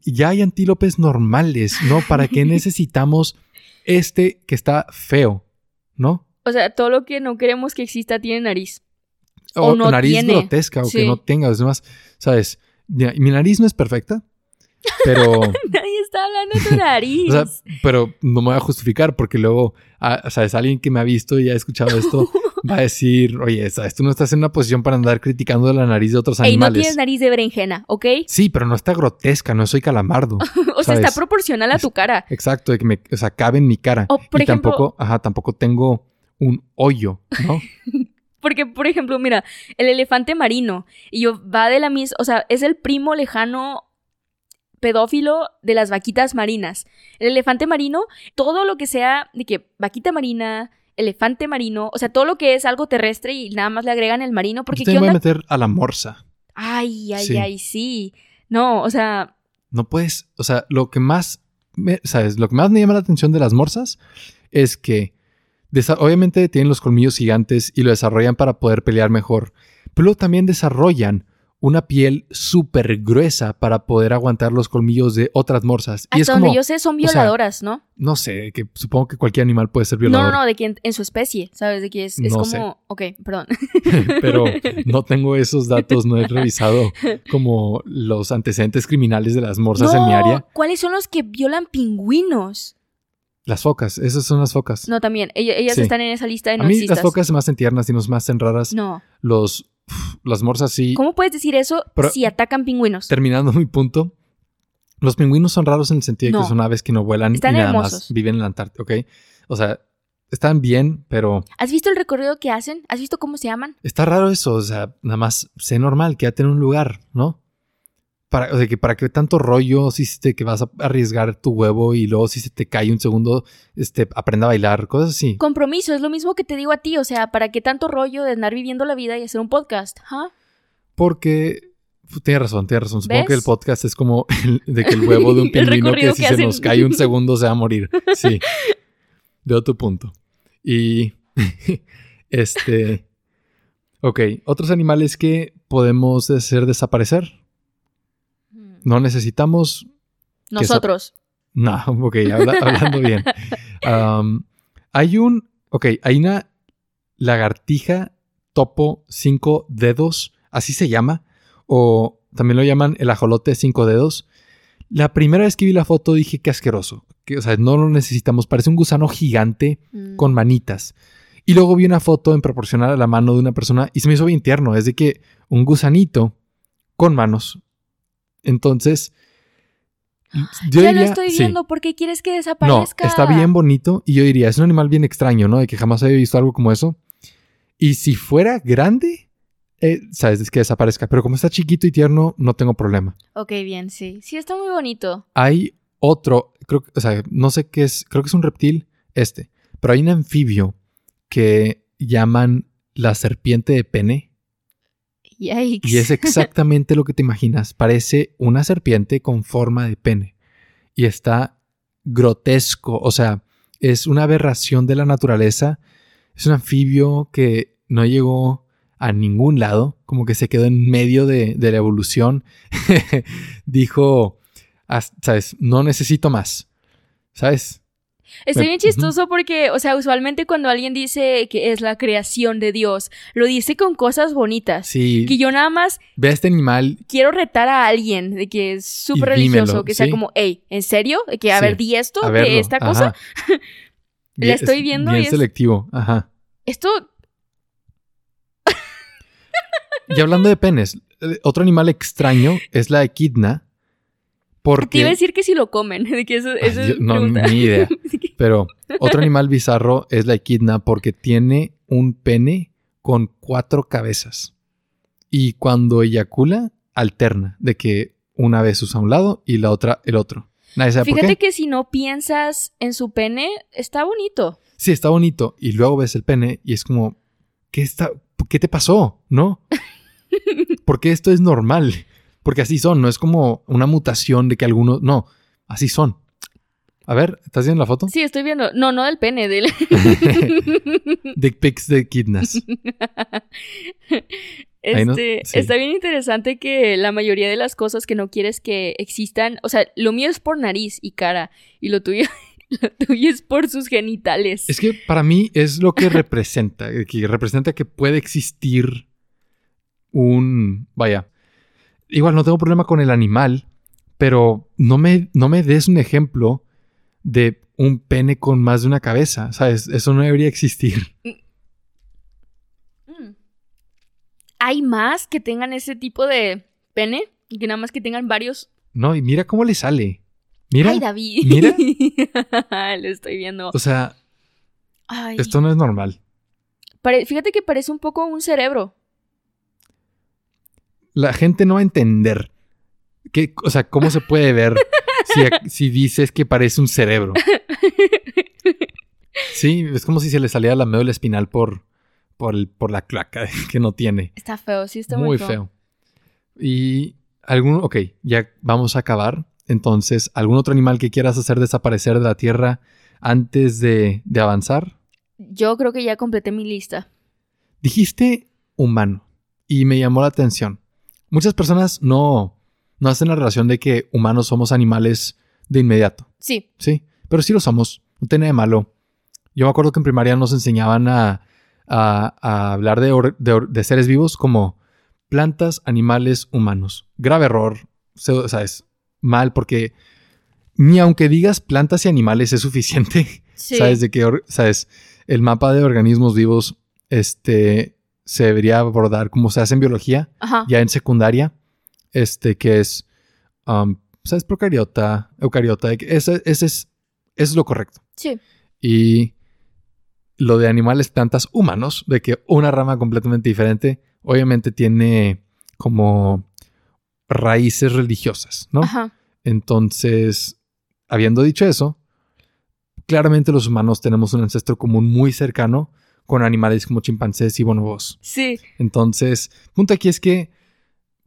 ya hay antílopes normales, ¿no? ¿Para qué necesitamos este que está feo, ¿no? o sea, todo lo que no queremos que exista tiene nariz. O, O no nariz tiene. grotesca o que no tenga. Es más, ¿sabes? Mi nariz no es perfecta, pero, Nadie está hablando de tu nariz. o sea, pero no me voy a justificar porque luego, ah, ¿sabes? Alguien que me ha visto y ha escuchado esto va a decir, oye, ¿sabes? Tú no estás en una posición para andar criticando la nariz de otros Ey, no animales. tienes nariz de berenjena, ¿ok? Sí, pero no está grotesca, no soy calamardo. o sea, ¿sabes? está proporcional a tu cara. Exacto, que me, o sea, cabe en mi cara. O, por y ejemplo- tampoco, ajá, tampoco tengo un hoyo, ¿no? Porque, por ejemplo, mira, el elefante marino, y yo va de la misma, o sea, es el primo lejano pedófilo de las vaquitas marinas. El elefante marino, todo lo que sea de que vaquita marina, elefante marino, o sea, todo lo que es algo terrestre y nada más le agregan el marino, porque Yo ¿qué también voy a meter a la morsa. Ay, ay, Sí. ay, sí. No, o sea, No puedes, o sea, lo que más, me- ¿sabes? Lo que más me llama la atención de las morsas es que obviamente tienen los colmillos gigantes y lo desarrollan para poder pelear mejor, pero luego también desarrollan una piel súper gruesa para poder aguantar los colmillos de otras morsas. Y es Hasta donde como, yo sé son sea, violadoras, ¿no? no sé, que supongo que cualquier animal puede ser No, violador. no, no, de que en, en su especie, ¿sabes? De que es, es No como... sé. Ok, perdón. pero no tengo esos datos, no he revisado como los antecedentes criminales de las morsas en mi área. ¿Cuáles son los que violan pingüinos? Las focas, esas son las focas. No, también. Ellas, ellas Sí. están en esa lista de a no mí las focas se me hacen tiernas y no se me hacen raras. No. Los, las morsas sí. ¿Cómo puedes decir eso Pero- si atacan pingüinos? Terminando mi punto, los pingüinos son raros en el sentido de No. que son aves que no vuelan Están y nada hermosos. más viven en la Antártida, ¿ok? O sea, están bien, pero ¿Has visto el recorrido que hacen? ¿Has visto cómo se llaman? está raro eso, o sea, nada más sé normal, quédate en un lugar, ¿no? Para, o sea, que para que tanto rollo, si te, que vas a arriesgar tu huevo y luego si se te cae un segundo, este, aprenda a bailar, cosas así. Compromiso, es lo mismo que te digo a ti. O sea, ¿para qué tanto rollo de andar viviendo la vida y hacer un podcast? ¿Ah? Porque tienes razón, tienes razón. Supongo ¿Ves? que el podcast es como el- de que el huevo de un pingüino que si que se hacen. nos cae un segundo se va a morir. Sí. Veo tu punto. Y este. Ok, otros animales que podemos hacer desaparecer. No necesitamos. Nosotros. No, ok, habla- hablando bien. Um, hay un. Ok, hay una lagartija topo cinco dedos, así se llama, o también lo llaman el ajolote cinco dedos. La primera vez que vi la foto dije que asqueroso, que, o sea, no lo necesitamos, parece un gusano gigante Mm. con manitas. Y luego vi una foto en proporcional a la mano de una persona y se me hizo bien tierno, es de que un gusanito con manos. Entonces, yo ya lo estoy sí. viendo. ¿Por qué quieres que No, desaparezca? está bien bonito y yo diría, es un animal bien extraño, ¿no? De que jamás había visto algo como eso. Y si fuera grande, eh, sabes, es que desaparezca. Pero como está chiquito y tierno, no tengo problema. Ok, bien, sí. Sí, está muy bonito. Hay otro, creo que, o sea, no sé qué es, creo que es un reptil, este. Pero hay un anfibio que llaman la serpiente de pene. Y es exactamente lo que te imaginas. Parece una serpiente con forma de pene. Y está grotesco. O sea, es una aberración de la naturaleza. Es un anfibio que no llegó a ningún lado. Como que se quedó en medio de, de la evolución. Dijo, "As- ¿sabes? No necesito más. ¿Sabes? Estoy bien chistoso porque, o sea, usualmente cuando alguien dice que es la creación de Dios, lo dice con cosas bonitas. Sí. Que yo nada más Ve a este animal. quiero retar a alguien de que es súper dímelo, religioso, que sea sí. como, hey, ¿en serio? De que, a Sí, ver, di esto de esta cosa. La estoy es viendo Bien y es- selectivo. Ajá. Esto, Y hablando de penes, eh, otro animal extraño es la equidna. Porque. te iba a decir que si lo comen, de que eso, eso yo- no, ni idea. Pero otro animal bizarro es la equidna porque tiene un pene con cuatro cabezas. Y cuando eyacula, alterna, de que una vez usa un lado y la otra el otro. Nadie sabe por Fíjate qué. que si no piensas en su pene, está bonito. Sí, está bonito. Y luego ves el pene y es como, ¿qué, está, ¿qué te pasó? ¿No? Porque esto es normal. Porque así son, no es como una mutación de que algunos. No, así son. A ver, ¿estás viendo la foto? Sí, estoy viendo. No, no del pene, del. Dick pics de kidnas. No- Este, sí. Está bien interesante que la mayoría de las cosas que no quieres que existan, o sea, lo mío es por nariz y cara, y lo tuyo, lo tuyo es por sus genitales. Es que para mí es lo que representa, que representa que puede existir un, vaya, igual no tengo problema con el animal, pero no me, no me des un ejemplo de un pene con más de una cabeza, ¿sabes? Eso no debería existir. Mm. ¿Hay más que tengan ese tipo de pene? Y que nada más que tengan varios. No, y mira cómo le sale. Mira, Ay, David. mira. lo estoy viendo. o sea, Ay. esto no es normal. Pare- Fíjate que parece un poco un cerebro. La gente no va a entender. ¿Qué, o sea, ¿cómo se puede ver si, si dices que parece un cerebro? Sí, es como si se le saliera la médula espinal por, por, el- por la cloaca que no tiene. Está feo, sí está muy, Muy feo. Y algún, ok, ya vamos a acabar. Entonces, ¿algún otro animal que quieras hacer desaparecer de la Tierra antes de, de avanzar? Yo creo que ya completé mi lista. Dijiste humano y me llamó la atención. Muchas personas no, no hacen la relación de que humanos somos animales de inmediato. Sí. Sí, pero sí lo somos. No tiene de malo. Yo me acuerdo que en primaria nos enseñaban a, a- a hablar de, or- de or- de seres vivos como plantas, animales, humanos. Grave error. O sea, es mal porque ni aunque digas plantas y animales es suficiente. Sí. ¿Sabes de qué? ¿Sabes? El mapa de organismos vivos este, se debería abordar como se hace en biología, Ajá. ya en secundaria, este, que es, um, ¿sabes? Procariota, eucariota. Ese, ese es, eso es lo correcto. Sí. Y lo de animales, plantas, humanos, de que una rama completamente diferente, obviamente tiene como raíces religiosas, ¿no? Ajá. Entonces, habiendo dicho eso, claramente los humanos tenemos un ancestro común muy cercano con animales como chimpancés y bonobos. Sí. Entonces, punto aquí es que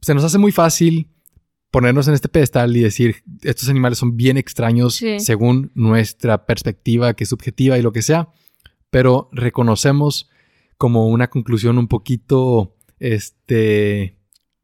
se nos hace muy fácil ponernos en este pedestal y decir, estos animales son bien extraños Sí. según nuestra perspectiva, que es subjetiva y lo que sea, pero reconocemos como una conclusión un poquito, este,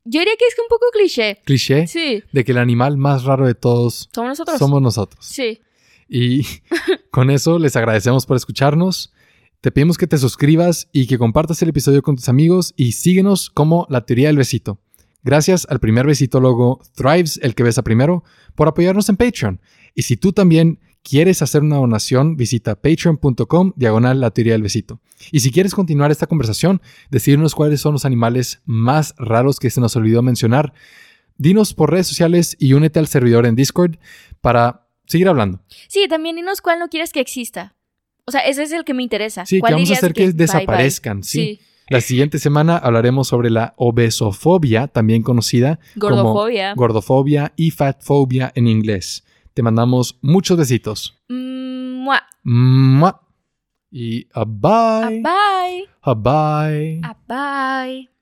Yo diría que es un poco cliché. cliché Sí. de que el animal más raro de todos Somos nosotros. somos nosotros. Sí. Y con eso les agradecemos por escucharnos. Te pedimos que te suscribas y que compartas el episodio con tus amigos y síguenos como La Teoría del Besito. Gracias al primer besitólogo Thrives, el que besa primero, por apoyarnos en Patreon. Y si tú también quieres hacer una donación, visita patreon.com diagonal La Teoría del Besito. Y si quieres continuar esta conversación, decirnos cuáles son los animales más raros que se nos olvidó mencionar, dinos por redes sociales y únete al servidor en Discord para seguir hablando. Sí, también dinos cuál no quieres que exista. O sea, ese es el que me interesa. Sí, que ¿Cuál vamos a hacer que, bye, bye? desaparezcan, ¿sí? Sí. La siguiente semana hablaremos sobre la obesofobia, también conocida Gordofobia. como gordofobia y fatfobia en inglés. Te mandamos muchos besitos. Mm, mua. Mua. Y a bye. bye. A bye. Ah, bye.